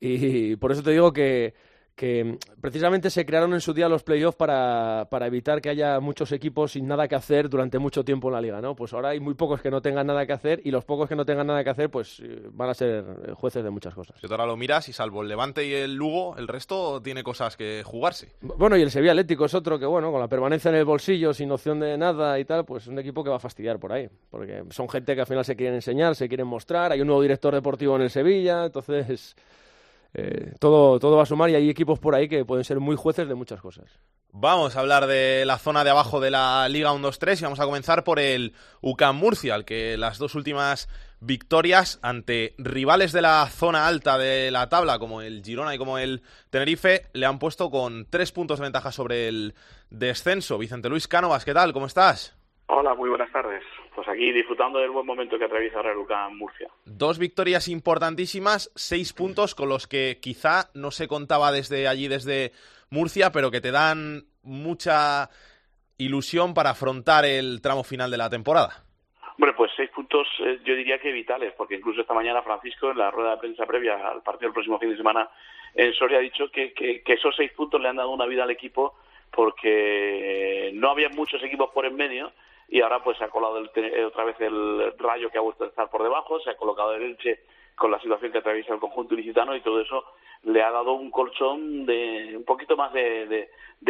Y por eso te digo que que precisamente se crearon en su día los playoffs para, para, evitar que haya muchos equipos sin nada que hacer durante mucho tiempo en la liga, ¿no? Pues ahora hay muy pocos que no tengan nada que hacer y los pocos que no tengan nada que hacer pues van a ser jueces de muchas cosas. Tú ahora lo miras y salvo el Levante y el Lugo, el resto tiene cosas que jugarse. Bueno, y el Sevilla Atlético es otro que, bueno, con la permanencia en el bolsillo, sin opción de nada y tal, pues es un equipo que va a fastidiar por ahí, porque son gente que al final se quieren enseñar, se quieren mostrar, hay un nuevo director deportivo en el Sevilla, entonces... Eh, todo, todo va a sumar y hay equipos por ahí que pueden ser muy jueces de muchas cosas. Vamos a hablar de la zona de abajo de la Liga 1-2-3 y vamos a comenzar por el UCAM Murcia, al que las dos últimas victorias ante rivales de la zona alta de la tabla, como el Girona y como el Tenerife, le han puesto con tres puntos de ventaja sobre el descenso. Vicente Luis Cánovas, ¿qué tal? ¿Cómo estás? Hola, muy buenas tardes. Pues aquí disfrutando del buen momento que atraviesa el UCAM Murcia. Dos victorias importantísimas, seis puntos con los que quizá no se contaba desde allí, desde Murcia, pero que te dan mucha ilusión para afrontar el tramo final de la temporada. Bueno, pues seis puntos eh, yo diría que vitales, porque incluso esta mañana Francisco, en la rueda de prensa previa al partido del próximo fin de semana en Soria, ha dicho que, que, que esos seis puntos le han dado una vida al equipo porque no había muchos equipos por en medio y ahora pues se ha colado el, otra vez el rayo que ha vuelto a estar por debajo, se ha colocado el Elche con la situación que atraviesa el conjunto ilicitano y todo eso le ha dado un colchón de un poquito más de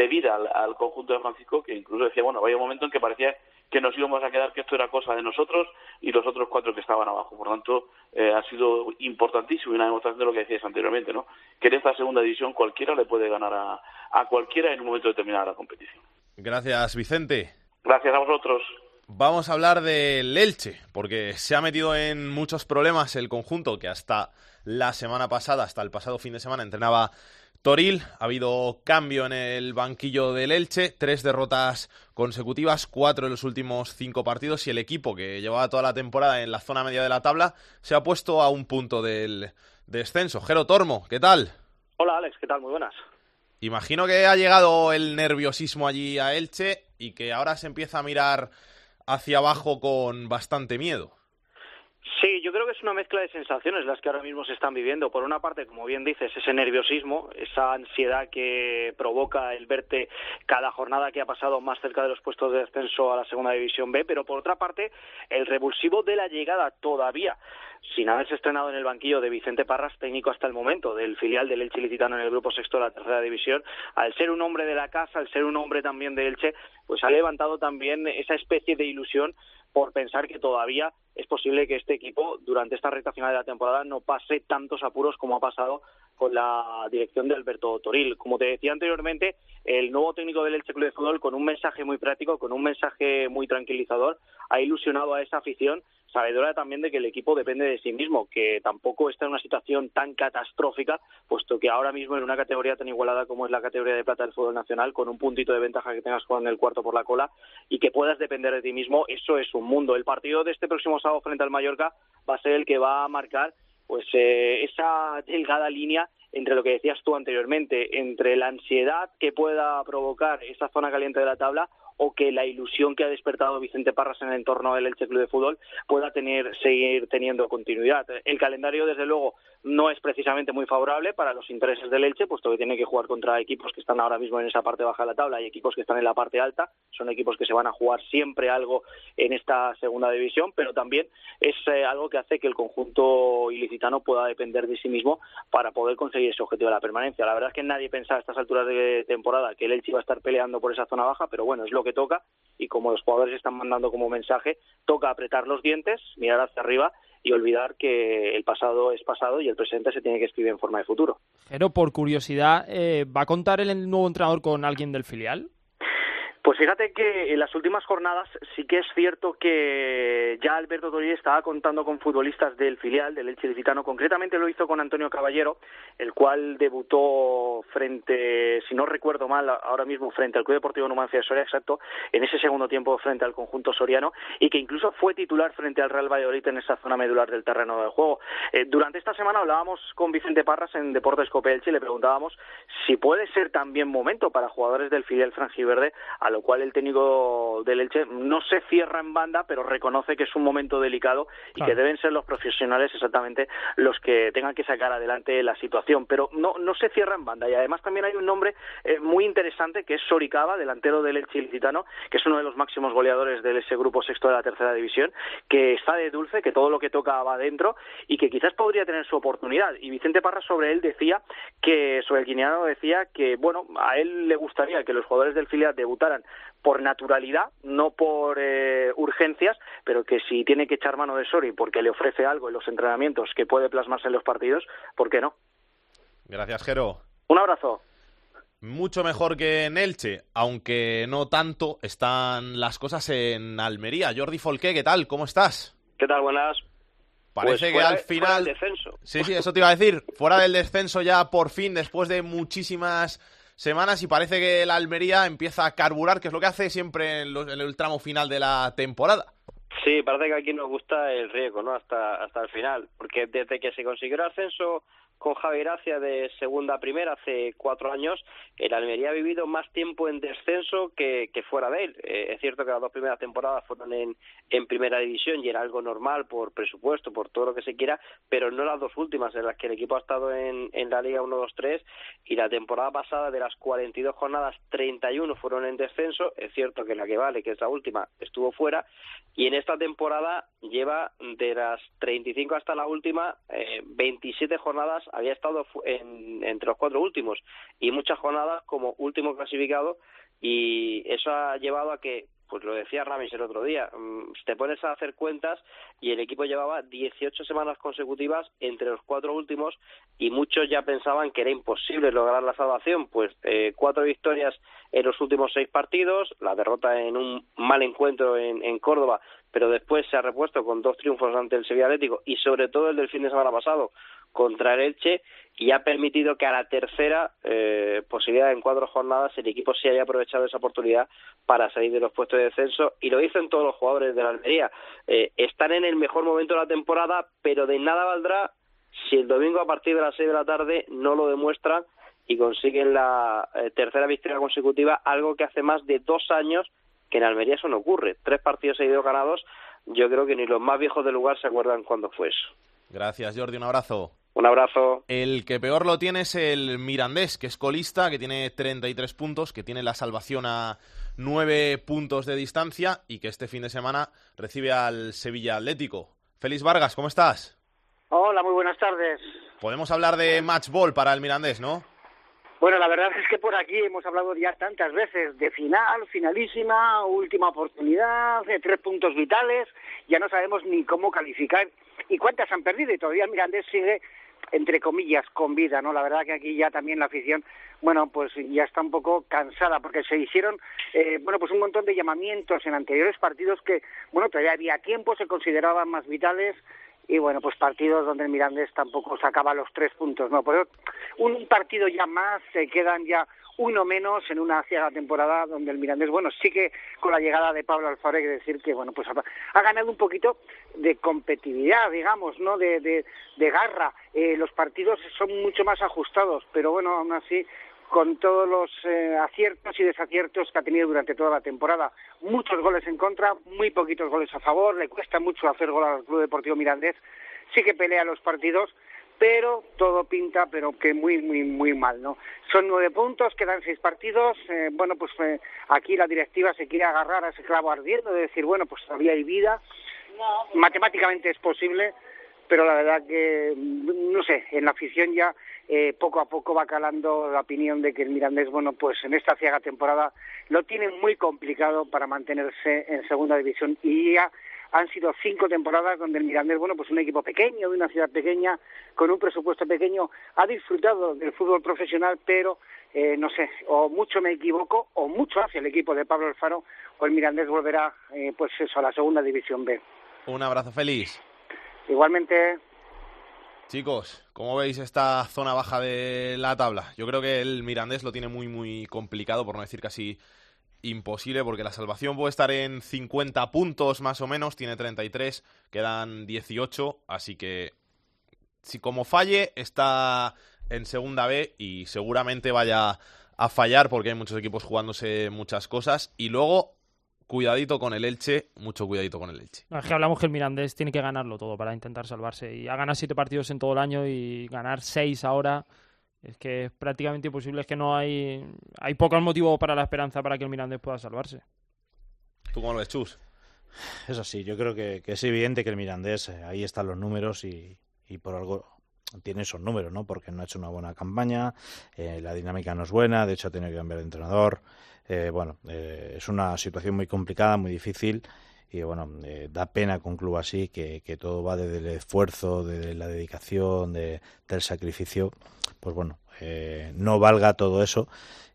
vida al, al, conjunto de Francisco que incluso decía, bueno, había un momento en que parecía que nos íbamos a quedar que esto era cosa de nosotros y los otros cuatro que estaban abajo. Por tanto, eh, ha sido importantísimo y una demostración de lo que decías anteriormente, ¿no? Que en esta segunda división cualquiera le puede ganar a, a cualquiera en un momento determinado de la competición. Gracias, Vicente. Gracias a vosotros. vamos a hablar del Elche, porque se ha metido en muchos problemas el conjunto que hasta la semana pasada, hasta el pasado fin de semana, entrenaba Toril. Ha habido cambio en el banquillo del Elche, tres derrotas consecutivas, cuatro en los últimos cinco partidos y el equipo que llevaba toda la temporada en la zona media de la tabla se ha puesto a un punto del descenso. Jero Tormo, ¿qué tal? Hola Alex, ¿qué tal? Muy buenas. Imagino que ha llegado el nerviosismo allí a Elche y que ahora se empieza a mirar hacia abajo con bastante miedo. Sí, yo creo que es una mezcla de sensaciones las que ahora mismo se están viviendo. Por una parte, como bien dices, ese nerviosismo, esa ansiedad que provoca el verte cada jornada que ha pasado más cerca de los puestos de descenso a la segunda división B, pero por otra parte, el revulsivo de la llegada todavía sin haberse estrenado en el banquillo de Vicente Parras, técnico hasta el momento del filial del Elche Licitano en el grupo sexto de la tercera división, al ser un hombre de la casa, al ser un hombre también de Elche, pues ha levantado también esa especie de ilusión por pensar que todavía es posible que este equipo durante esta recta final de la temporada no pase tantos apuros como ha pasado con la dirección de Alberto Toril. Como te decía anteriormente, el nuevo técnico del Elche Club de Fútbol, con un mensaje muy práctico, con un mensaje muy tranquilizador, ha ilusionado a esa afición sabedora también de que el equipo depende de sí mismo, que tampoco está en una situación tan catastrófica, puesto que ahora mismo en una categoría tan igualada como es la categoría de plata del fútbol nacional, con un puntito de ventaja que tengas con el cuarto por la cola y que puedas depender de ti mismo, eso es un mundo. El partido de este próximo sábado frente al Mallorca va a ser el que va a marcar pues eh, esa delgada línea entre lo que decías tú anteriormente, entre la ansiedad que pueda provocar esa zona caliente de la tabla o que la ilusión que ha despertado Vicente Parras en el entorno del Elche Club de Fútbol pueda tener seguir teniendo continuidad. El calendario, desde luego, no es precisamente muy favorable para los intereses del Elche, puesto que tiene que jugar contra equipos que están ahora mismo en esa parte baja de la tabla y equipos que están en la parte alta. Son equipos que se van a jugar siempre algo en esta segunda división, pero también es eh, algo que hace que el conjunto ilicitano pueda depender de sí mismo para poder conseguir ese objetivo de la permanencia. La verdad es que nadie pensaba a estas alturas de temporada que el Elche iba a estar peleando por esa zona baja, pero bueno, es lo que toca y como los jugadores están mandando como mensaje, toca apretar los dientes, mirar hacia arriba y olvidar que el pasado es pasado y el presente se tiene que escribir en forma de futuro. Pero por curiosidad, eh, ¿va a contar el nuevo entrenador con alguien del filial? Pues fíjate que en las últimas jornadas sí que es cierto que ya Alberto Toril estaba contando con futbolistas del filial, del Elche Licitano. Concretamente lo hizo con Antonio Caballero, el cual debutó frente, si no recuerdo mal, ahora mismo frente al Club Deportivo Numancia de Soria, exacto, en ese segundo tiempo frente al conjunto soriano y que incluso fue titular frente al Real Valladolid en esa zona medular del terreno del juego. Eh, durante esta semana hablábamos con Vicente Parras en Deportes Cope Elche y le preguntábamos si puede ser también momento para jugadores del filial franjiverde a lo cual el técnico del Elche no se cierra en banda, pero reconoce que es un momento delicado y que deben ser los profesionales exactamente los que tengan que sacar adelante la situación, pero no, no se cierra en banda. Y además también hay un nombre eh, muy interesante que es Soricaba, delantero del Elche ilicitano, que es uno de los máximos goleadores de ese grupo sexto de la tercera división, que está de dulce, que todo lo que toca va adentro y que quizás podría tener su oportunidad. Y Vicente Parra sobre él decía que, sobre el guineano decía que, bueno, a él le gustaría que los jugadores del filial debutaran por naturalidad, no por eh, urgencias, pero que si tiene que echar mano de Sori porque le ofrece algo en los entrenamientos que puede plasmarse en los partidos, ¿por qué no? Gracias, Jero. Un abrazo. Mucho mejor que en Elche, aunque no tanto, están las cosas en Almería. Jordi Folqué, ¿qué tal? ¿Cómo estás? ¿Qué tal? Buenas. Parece Pues que fuera- al fuera final. del descenso. Sí, sí, eso te iba a decir. Fuera del descenso ya por fin, después de muchísimas semanas, y parece que el Almería empieza a carburar, que es lo que hace siempre en, los- en el tramo final de la temporada. Sí, parece que aquí nos gusta el riesgo, ¿no? Hasta, hasta el final. Porque desde que se consiguió el ascenso con Javi Gracia de segunda a primera hace cuatro años, el Almería ha vivido más tiempo en descenso que, que fuera de él. Eh, es cierto que las dos primeras temporadas fueron en, en primera división y era algo normal por presupuesto, por todo lo que se quiera, pero no las dos últimas en las que el equipo ha estado en, en la Liga 1-2-3 y la temporada pasada de las 42 jornadas, 31 fueron en descenso. Es cierto que la que vale, que es la última, estuvo fuera y en esta temporada lleva de las 35 hasta la última eh, 27 jornadas había estado en- entre los cuatro últimos y muchas jornadas como último clasificado y eso ha llevado a que pues lo decía Ramis el otro día, mm, te pones a hacer cuentas y el equipo llevaba 18 semanas consecutivas entre los cuatro últimos y muchos ya pensaban que era imposible lograr la salvación, pues eh, cuatro victorias en los últimos seis partidos, la derrota en un mal encuentro en, en Córdoba, pero después se ha repuesto con dos triunfos ante el Sevilla Atlético y sobre todo el del fin de semana pasado contra el Elche y ha permitido que a la tercera eh, posibilidad en cuatro jornadas el equipo se haya aprovechado esa oportunidad para salir de los puestos de descenso y lo dicen todos los jugadores de la Almería. Eh, están en el mejor momento de la temporada, pero de nada valdrá si el domingo a partir de las seis de la tarde no lo demuestran y consiguen la eh, tercera victoria consecutiva, algo que hace más de dos años que en Almería eso no ocurre. Tres partidos seguidos ganados, yo creo que ni los más viejos del lugar se acuerdan cuándo fue eso. Gracias, Jordi. Un abrazo. Un abrazo. El que peor lo tiene es el Mirandés, que es colista, que tiene 33 puntos, que tiene la salvación a 9 puntos de distancia y que este fin de semana recibe al Sevilla Atlético. Félix Vargas, ¿cómo estás? Hola, muy buenas tardes. Podemos hablar de match ball para el Mirandés, ¿no? Bueno, la verdad es que por aquí hemos hablado ya tantas veces de final, finalísima, última oportunidad, de tres puntos vitales, ya no sabemos ni cómo calificar y cuántas han perdido y todavía Mirandés sigue entre comillas, con vida, ¿no? La verdad que aquí ya también la afición, bueno, pues ya está un poco cansada porque se hicieron, eh, bueno, pues un montón de llamamientos en anteriores partidos que, bueno, todavía había tiempo, se consideraban más vitales y bueno, pues partidos donde el Mirandés tampoco sacaba los tres puntos, ¿no? Por un partido ya más, se quedan ya uno menos en una ciega temporada donde el Mirandés, bueno, sí que con la llegada de Pablo Alfaro hay que decir que, bueno, pues ha, ganado un poquito de competitividad, digamos, ¿no? De, de, de garra. Eh, los partidos son mucho más ajustados, pero bueno, aún así con todos los eh, aciertos y desaciertos que ha tenido durante toda la temporada. Muchos goles en contra, muy poquitos goles a favor, le cuesta mucho hacer gol al Club Deportivo Mirandés, sí que pelea los partidos, pero todo pinta, pero que muy, muy, muy mal, ¿no? Son nueve puntos, quedan seis partidos, eh, bueno, pues eh, aquí la directiva se quiere agarrar a ese clavo ardiendo, de decir, bueno, pues todavía hay vida, matemáticamente es posible, pero la verdad que, no sé, en la afición ya eh, poco a poco va calando la opinión de que el Mirandés, bueno, pues en esta ciega temporada lo tiene muy complicado para mantenerse en segunda división y ya han sido cinco temporadas donde el Mirandés, bueno, pues un equipo pequeño, de una ciudad pequeña, con un presupuesto pequeño, ha disfrutado del fútbol profesional, pero eh, no sé, o mucho me equivoco, o mucho hace el equipo de Pablo Alfaro, o el Mirandés volverá, eh, pues eso, a la segunda división B. Un abrazo feliz. Igualmente. Chicos, ¿cómo veis esta zona baja de la tabla? Yo creo que el Mirandés lo tiene muy, muy complicado, por no decir casi imposible porque la salvación puede estar en 50 puntos más o menos, tiene 33, quedan 18, así que si como falle está en segunda B y seguramente vaya a fallar porque hay muchos equipos jugándose muchas cosas. Y luego cuidadito con el Elche, mucho cuidadito con el Elche. es que hablamos que el Mirandés tiene que ganarlo todo para intentar salvarse y ha ganado siete partidos en todo el año y ganar seis ahora es que es prácticamente imposible, es que no hay hay pocos motivos para la esperanza para que el Mirandés pueda salvarse. ¿Tú cómo lo ves, Chus? Es así, yo creo que, es evidente que el Mirandés, eh, ahí están los números y, por algo tiene esos números, ¿no? Porque no ha hecho una buena campaña, eh, la dinámica no es buena, de hecho ha tenido que cambiar de entrenador. Eh, bueno, es una situación muy complicada, muy difícil y bueno, da pena con un club así que, que todo va desde el esfuerzo, de la dedicación, de, del sacrificio pues bueno, eh, no valga todo eso.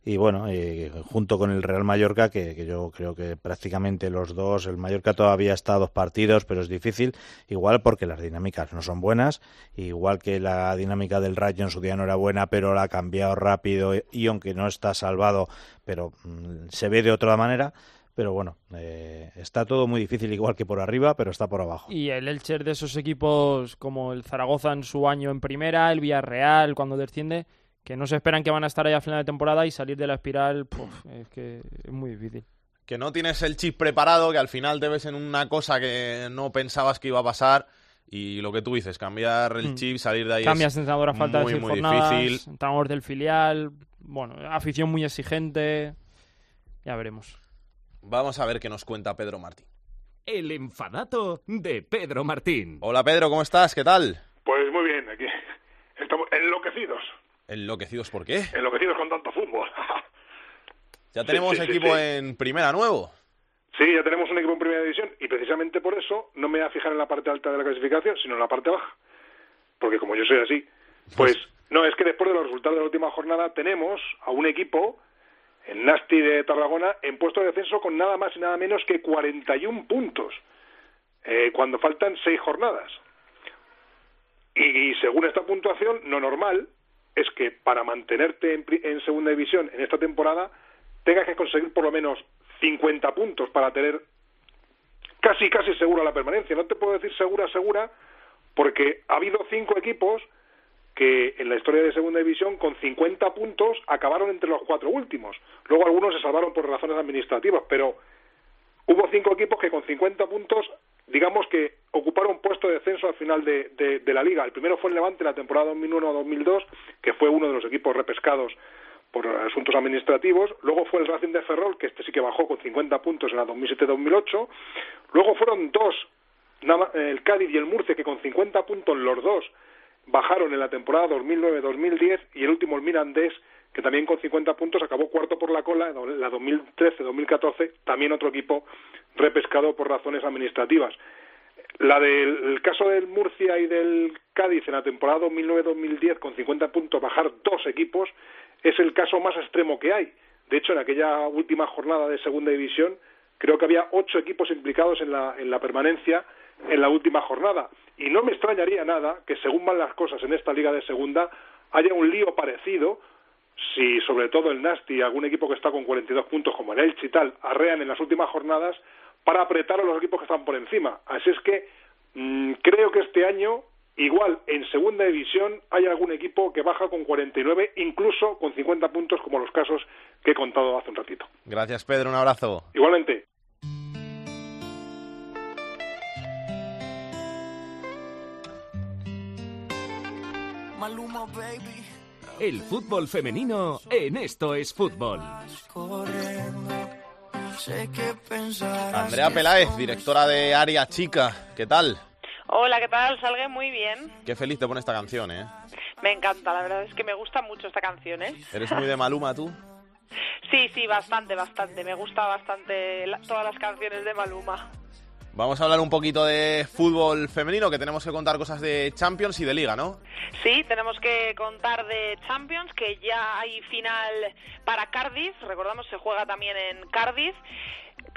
Y bueno, eh, junto con el Real Mallorca, que, yo creo que prácticamente los dos, el Mallorca todavía está a dos partidos, pero es difícil, igual porque las dinámicas no son buenas, igual que la dinámica del Rayo en su día no era buena, pero la ha cambiado rápido y aunque no está salvado, pero mm, se ve de otra manera pero bueno, eh, está todo muy difícil, igual que por arriba, pero está por abajo. Y el Elche de esos equipos como el Zaragoza en su año en primera, el Villarreal cuando desciende, que no se esperan que van a estar ahí a final de temporada y salir de la espiral, es que es muy difícil. Que no tienes el chip preparado, que al final te ves en una cosa que no pensabas que iba a pasar y lo que tú dices, cambiar el hmm. chip, salir de ahí Cambias es a falta muy, de muy difícil. entrenador del filial, bueno, afición muy exigente, ya veremos. Vamos a ver qué nos cuenta Pedro Martín. El enfadato de Pedro Martín. Hola Pedro, ¿cómo estás? ¿Qué tal? Pues muy bien, aquí estamos enloquecidos. ¿Enloquecidos por qué? Enloquecidos con tanto fútbol. ¿Ya tenemos equipo en primera nuevo? Sí, ya tenemos un equipo en primera división y precisamente por eso no me voy a fijar en la parte alta de la clasificación, sino en la parte baja. Porque como yo soy así, pues no, es que después de los resultados de la última jornada tenemos a un equipo, el Nasti de Tarragona, en puesto de descenso con nada más y nada menos que 41 puntos, eh, cuando faltan seis jornadas. Y, según esta puntuación, lo normal es que para mantenerte en, en segunda división en esta temporada tengas que conseguir por lo menos 50 puntos para tener casi, casi segura la permanencia. No te puedo decir segura, segura, porque ha habido cinco equipos que en la historia de Segunda División con 50 puntos acabaron entre los cuatro últimos. Luego algunos se salvaron por razones administrativas, pero hubo cinco equipos que con 50 puntos, digamos que ocuparon puesto de descenso al final de, la liga. El primero fue el Levante la temporada 2001-2002, que fue uno de los equipos repescados por asuntos administrativos. Luego fue el Racing de Ferrol, que este sí que bajó con 50 puntos en la 2007-2008. Luego fueron dos, el Cádiz y el Murcia, que con 50 puntos los dos bajaron en la temporada 2009-2010 y el último el Mirandés que también con 50 puntos acabó cuarto por la cola en la 2013-2014, también otro equipo repescado por razones administrativas. La del caso del Murcia y del Cádiz en la temporada 2009-2010 con 50 puntos bajar dos equipos es el caso más extremo que hay. De hecho, en aquella última jornada de segunda división creo que había ocho equipos implicados en la, en la permanencia en la última jornada. Y no me extrañaría nada que, según van las cosas en esta liga de segunda, haya un lío parecido si sobre todo el Nasti, algún equipo que está con 42 puntos como el Elche y tal, arrean en las últimas jornadas para apretar a los equipos que están por encima. Así es que mm, creo que este año Igual, en segunda división hay algún equipo que baja con 49, incluso con 50 puntos, como los casos que he contado hace un ratito. Gracias, Pedro. Un abrazo. Igualmente. El fútbol femenino en Esto es Fútbol. Andrea Peláez, directora de Área Chica. ¿Qué tal? Hola, ¿qué tal? Salgue muy bien. Qué feliz te pone esta canción, ¿eh? Me encanta, la verdad es que me gusta mucho esta canción, ¿eh? ¿Eres muy de Maluma tú? Sí, sí, bastante, bastante. Me gusta bastante todas las canciones de Maluma. Vamos a hablar un poquito de fútbol femenino, que tenemos que contar cosas de Champions y de Liga, ¿no? Sí, tenemos que contar de Champions, que ya hay final para Cardiff. Recordamos, se juega también en Cardiff.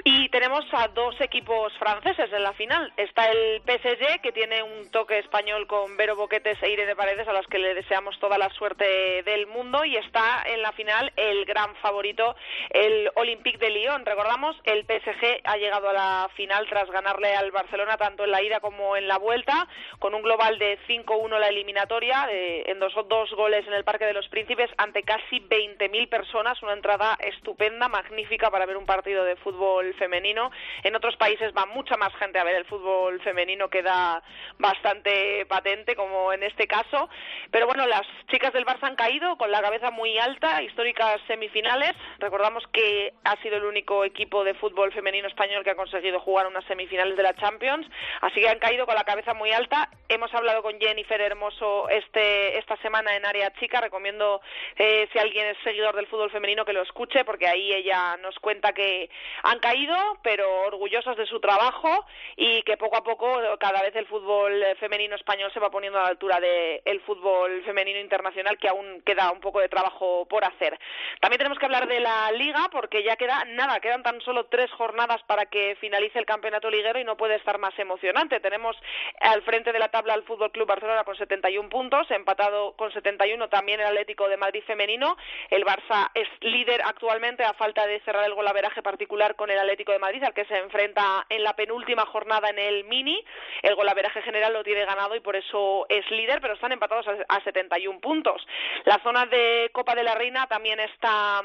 Y tenemos a dos equipos franceses en la final. Está el PSG, que tiene un toque español con Vero Boquetes e Irene Paredes, a las que le deseamos toda la suerte del mundo. Y está en la final el gran favorito, el Olympique de Lyon. Recordamos, el PSG ha llegado a la final tras ganarle al Barcelona tanto en la ida como en la vuelta, con un global de 5-1 la eliminatoria, en dos, dos goles en el Parque de los Príncipes, ante casi 20.000 personas. Una entrada estupenda, magnífica para ver un partido de fútbol femenino. En otros países va mucha más gente a ver el fútbol femenino, queda bastante patente, como en este caso. Pero bueno, las chicas del Barça han caído con la cabeza muy alta, históricas semifinales. Recordamos que ha sido el único equipo de fútbol femenino español que ha conseguido jugar unas semifinales de la Champions, así que han caído con la cabeza muy alta. Hemos hablado con Jennifer Hermoso este, esta semana en Área Chica. Recomiendo, eh, si alguien es seguidor del fútbol femenino, que lo escuche, porque ahí ella nos cuenta que han caído pero orgullosas de su trabajo y que poco a poco cada vez el fútbol femenino español se va poniendo a la altura del fútbol femenino internacional, que aún queda un poco de trabajo por hacer. También tenemos que hablar de la liga, porque ya queda nada, quedan tan solo tres jornadas para que finalice el campeonato liguero y no puede estar más emocionante. Tenemos al frente de la tabla al Fútbol Club Barcelona con 71 puntos, empatado con 71 también el Atlético de Madrid femenino. El Barça es líder actualmente a falta de cerrar el golaveraje particular con el Atlético de Madrid, al que se enfrenta en la penúltima jornada en el Mini. El golaveraje general lo tiene ganado y por eso es líder, pero están empatados a, 71 puntos. La zona de Copa de la Reina también está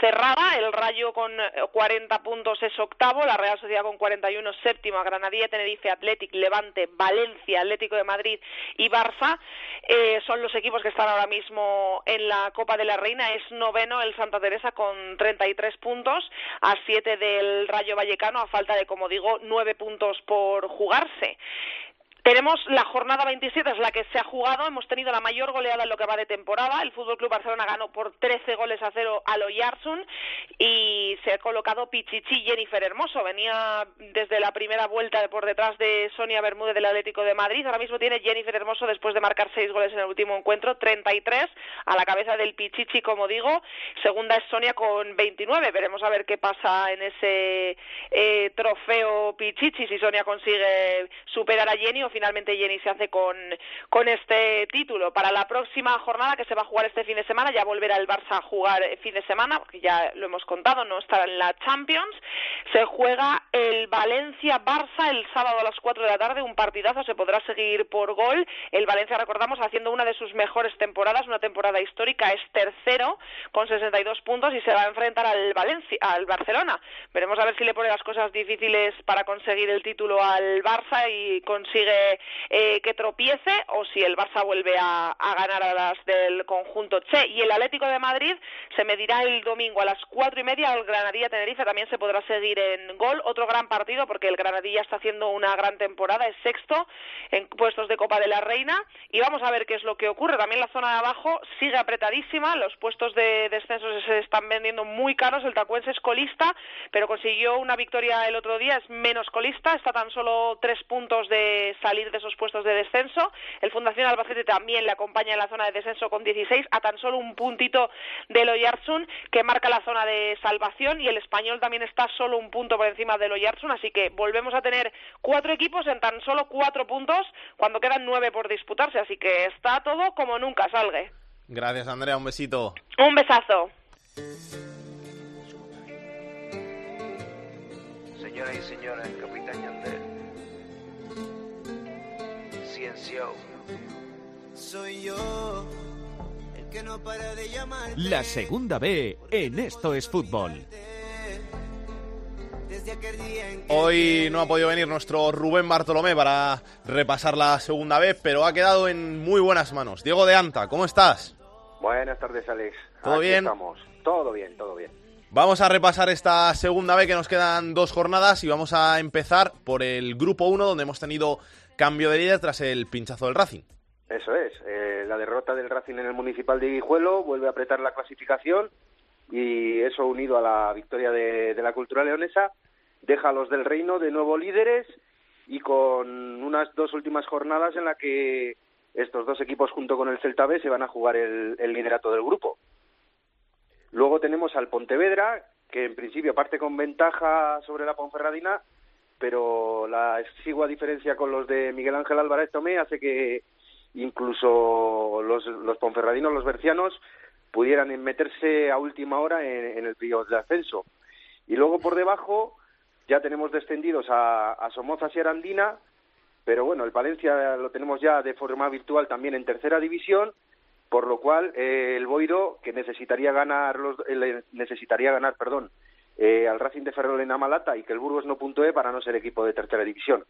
cerrada, el Rayo con 40 eh, puntos es octavo, la Real Sociedad con 41 séptima, Granadilla, Tenerife, Athletic, Levante, Valencia, Atlético de Madrid y Barça eh, son los equipos que están ahora mismo en la Copa de la Reina, es noveno el Santa Teresa con 33 puntos, a 7 del Rayo Vallecano, a falta de, como digo, 9 puntos por jugarse. Tenemos la jornada 27, es la que se ha jugado. Hemos tenido la mayor goleada en lo que va de temporada. El Fútbol Club Barcelona ganó por 13 goles a cero a Loyarsun y se ha colocado Pichichi Jennifer Hermoso. Venía desde la primera vuelta por detrás de Sonia Bermúdez del Atlético de Madrid. Ahora mismo tiene Jennifer Hermoso después de marcar seis goles en el último encuentro, 33 a la cabeza del Pichichi, como digo. Segunda es Sonia con 29. Veremos a ver qué pasa en ese eh, trofeo Pichichi si Sonia consigue superar a Jenny finalmente Jenny se hace con, con este título. Para la próxima jornada que se va a jugar este fin de semana, ya volverá el Barça a jugar fin de semana, porque ya lo hemos contado, no estará en la Champions. Se juega el Valencia-Barça el sábado a las 4 de la tarde, un partidazo, se podrá seguir por gol. El Valencia, recordamos, haciendo una de sus mejores temporadas, una temporada histórica, es tercero con 62 puntos y se va a enfrentar al, Valencia, al Barcelona. Veremos a ver si le pone las cosas difíciles para conseguir el título al Barça y consigue eh, que tropiece o si el Barça vuelve a, ganar a las del conjunto Che. Y el Atlético de Madrid se medirá el domingo a las cuatro y media al Granadilla Tenerife. También se podrá seguir en gol. Otro gran partido porque el Granadilla está haciendo una gran temporada. Es sexto en puestos de Copa de la Reina. Y vamos a ver qué es lo que ocurre. También la zona de abajo sigue apretadísima. Los puestos de descenso se están vendiendo muy caros. El Tacuense es colista, pero consiguió una victoria el otro día. Es menos colista. Está tan solo tres puntos de salir de esos puestos de descenso. El Fundación Albacete también le acompaña en la zona de descenso con 16, a tan solo un puntito del Oyartsun, que marca la zona de salvación, y el Español también está solo un punto por encima del Oyartsun, así que volvemos a tener cuatro equipos en tan solo cuatro puntos cuando quedan nueve por disputarse, así que está todo como nunca salgue. Gracias, Andrea, un besito. Un besazo. Señoras y señores, capitán Yandel. Soy yo el que no para de llamar. La segunda B en Esto es Fútbol. Hoy no ha podido venir nuestro Rubén Bartolomé para repasar la segunda vez, pero ha quedado en muy buenas manos. Diego de Anta, ¿cómo estás? Buenas tardes, Alex. ¿Todo bien? Estamos. Todo bien, todo bien. Vamos a repasar esta segunda vez que nos quedan dos jornadas y vamos a empezar por el grupo 1 donde hemos tenido cambio de líder tras el pinchazo del Racing. Eso es, eh, la derrota del Racing en el Municipal de Guijuelo vuelve a apretar la clasificación y eso unido a la victoria de, la cultura leonesa deja a los del Reino de nuevo líderes y con unas dos últimas jornadas en las que estos dos equipos junto con el Celta B se van a jugar el, el liderato del grupo. Luego tenemos al Pontevedra, que en principio parte con ventaja sobre la Ponferradina, pero la exigua diferencia con los de Miguel Ángel Álvarez Tomé hace que incluso los, los ponferradinos, los bercianos, pudieran meterse a última hora en, el periodo de ascenso. Y luego por debajo ya tenemos descendidos a, a Somoza y Arandina, pero bueno, el Valencia lo tenemos ya de forma virtual también en tercera división, por lo cual eh, el Boiro, que necesitaría ganar, los, eh, necesitaría ganar, perdón, eh, al Racing de Ferrol en Amalata y que el Burgos no puntúe para no ser equipo de tercera división.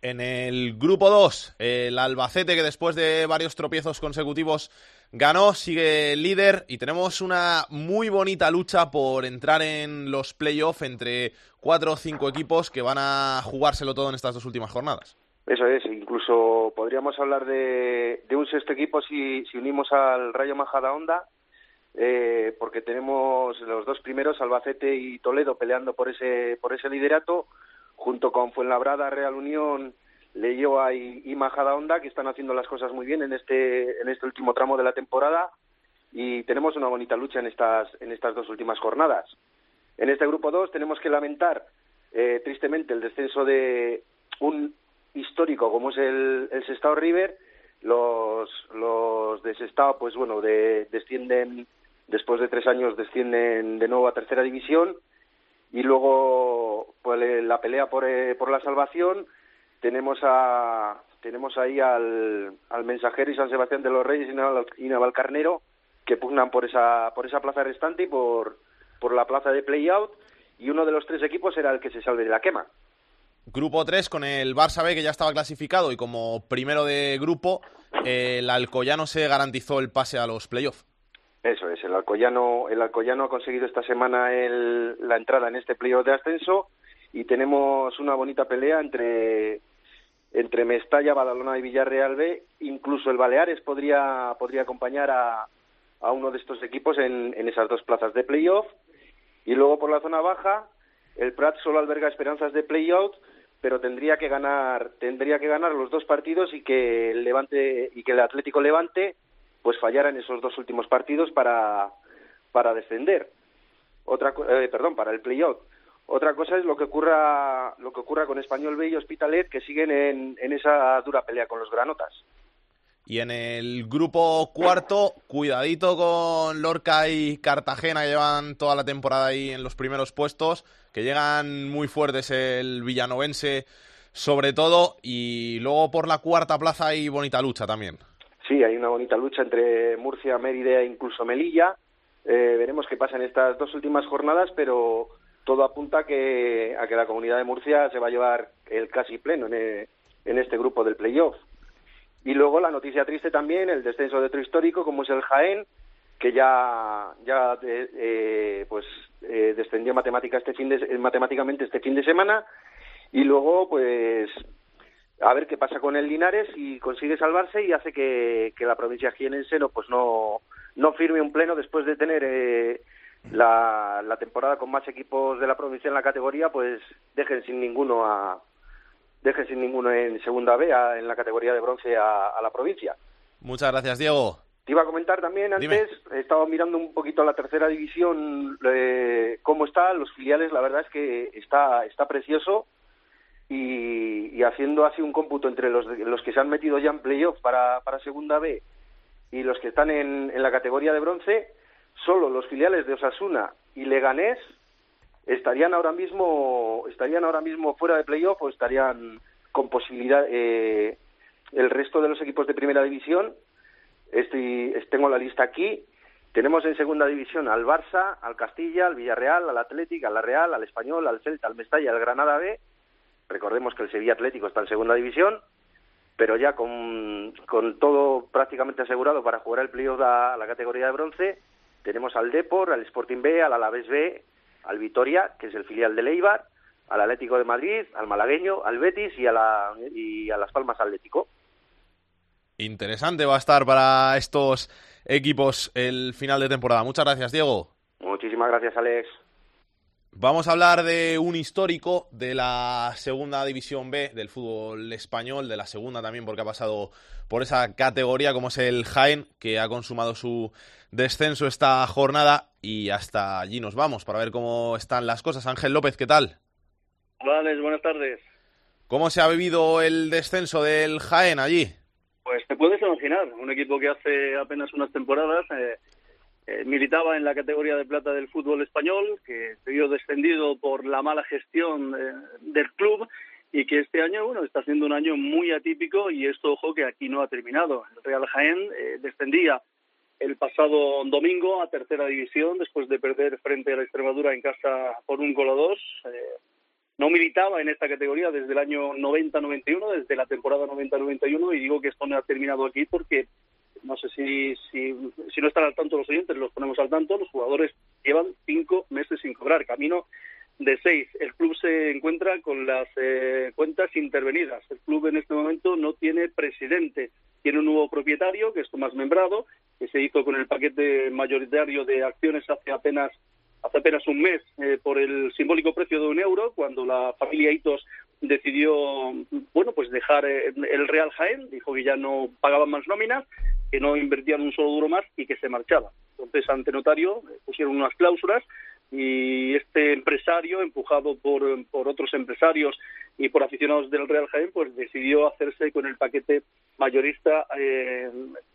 En el grupo 2, el Albacete, que después de varios tropiezos consecutivos ganó, sigue líder y tenemos una muy bonita lucha por entrar en los playoffs entre cuatro o cinco equipos que van a jugárselo todo en estas dos últimas jornadas. Eso es, incluso podríamos hablar de, un sexto equipo si, si unimos al Rayo Majadahonda, eh, porque tenemos los dos primeros, Albacete y Toledo, peleando por ese, por ese liderato, junto con Fuenlabrada, Real Unión, Leyoa y, y Majadahonda, que están haciendo las cosas muy bien en este, en este último tramo de la temporada y tenemos una bonita lucha en estas, en estas dos últimas jornadas. En este grupo 2 tenemos que lamentar eh, tristemente el descenso de un histórico como es el, el Sestao River. Los, los de Sestao, pues bueno, de, descienden después de tres años descienden de nuevo a tercera división y luego pues la pelea por, eh, por la salvación tenemos a tenemos ahí al, al mensajero y San Sebastián de los Reyes y Navalcarnero que pugnan por esa por esa plaza restante y por por la plaza de playout y uno de los tres equipos era el que se salve de la quema. Grupo 3 con el Barça B que ya estaba clasificado y como primero de grupo el Alcoyano se garantizó el pase a los playoffs. Eso es, el Alcoyano, el Alcoyano ha conseguido esta semana el, la entrada en este playoff de ascenso y tenemos una bonita pelea entre entre Mestalla, Badalona y Villarreal B. Incluso el Baleares podría, podría acompañar a, a uno de estos equipos en, en esas dos plazas de playoff. Y luego por la zona baja, el Prat solo alberga esperanzas de playout, pero tendría que ganar, tendría que ganar los dos partidos y que el Levante y que el Atlético Levante pues fallara en esos dos últimos partidos para, para descender. Otra, eh, perdón, para el playout. Otra cosa es lo que ocurra, lo que ocurra con Español B y Hospitalet, que siguen en, en esa dura pelea con los granotas. Y en el grupo cuarto, cuidadito con Lorca y Cartagena, que llevan toda la temporada ahí en los primeros puestos, que llegan muy fuertes el villanovense sobre todo, y luego por la cuarta plaza hay bonita lucha también. Sí, hay una bonita lucha entre Murcia, Mérida e incluso Melilla. Eh, veremos qué pasa en estas dos últimas jornadas, pero todo apunta a que, a que la comunidad de Murcia se va a llevar el casi pleno en, eh, en este grupo del playoff. Y luego la noticia triste también, el descenso de otro histórico como es el Jaén, que ya, ya eh, pues eh, descendió matemática este fin de, eh, matemáticamente este fin de semana. Y luego, pues, a ver qué pasa con el Linares y consigue salvarse y hace que, que la provincia jienense no, pues no, no firme un pleno después de tener eh, la, la temporada con más equipos de la provincia en la categoría, pues dejen sin ninguno a dejen sin ninguno en segunda B, a, en la categoría de bronce a, a, la provincia. Muchas gracias, Diego. Te iba a comentar también antes, he estado mirando un poquito la tercera división, eh, cómo está, los filiales, la verdad es que está, está precioso y, y haciendo así un cómputo entre los, los que se han metido ya en playoff para, para segunda B y los que están en, en la categoría de bronce, solo los filiales de Osasuna y Leganés estarían ahora mismo estarían ahora mismo fuera de playoff o estarían con posibilidad eh, el resto de los equipos de primera división. Estoy tengo la lista aquí. Tenemos en segunda división al Barça al Castilla al Villarreal al Atlético al La Real al Español al Celta al Mestalla al Granada B recordemos que el Sevilla Atlético está en segunda división pero ya con, con todo prácticamente asegurado para jugar el playoff a la categoría de bronce tenemos al Depor al Sporting B al Alavés B al Vitoria, que es el filial de Leibar, al Atlético de Madrid, al Malagueño, al Betis y a, la, y a Las Palmas Atlético. Interesante va a estar para estos equipos el final de temporada. Muchas gracias, Diego. Muchísimas gracias, Alex. Vamos a hablar de un histórico de la segunda división B del fútbol español, de la segunda también porque ha pasado por esa categoría como es el Jaén, que ha consumado su descenso esta jornada y hasta allí nos vamos para ver cómo están las cosas. Ángel López, ¿qué tal? Vale, buenas tardes. ¿Cómo se ha vivido el descenso del Jaén allí? Pues te puedes imaginar, un equipo que hace apenas unas temporadas eh, eh, militaba en la categoría de plata del fútbol español, que se vio descendido por la mala gestión eh, del club y que este año, bueno, está siendo un año muy atípico y esto, ojo, que aquí no ha terminado. El Real Jaén eh, descendía el pasado domingo a tercera división después de perder frente a la Extremadura en casa por un gol a dos. No militaba en esta categoría desde el año 90-91, desde la temporada 90-91, y digo que esto no ha terminado aquí porque no sé si, si, no están al tanto los oyentes, los ponemos al tanto, los jugadores llevan cinco meses sin cobrar, camino de seis. El club se encuentra con las eh, cuentas intervenidas. El club en este momento no tiene presidente. Tiene un nuevo propietario, que es Tomás Membrado, que se hizo con el paquete mayoritario de acciones hace apenas hace apenas un mes eh, por el simbólico precio de un euro, cuando la familia Hitos decidió, bueno, pues dejar eh, el Real Jaén, dijo que ya no pagaban más nóminas, que no invertían un solo duro más y que se marchaba. Entonces, ante notario, pusieron unas cláusulas y este empresario, empujado por, por otros empresarios y por aficionados del Real Jaén, pues decidió hacerse con el paquete mayorista eh,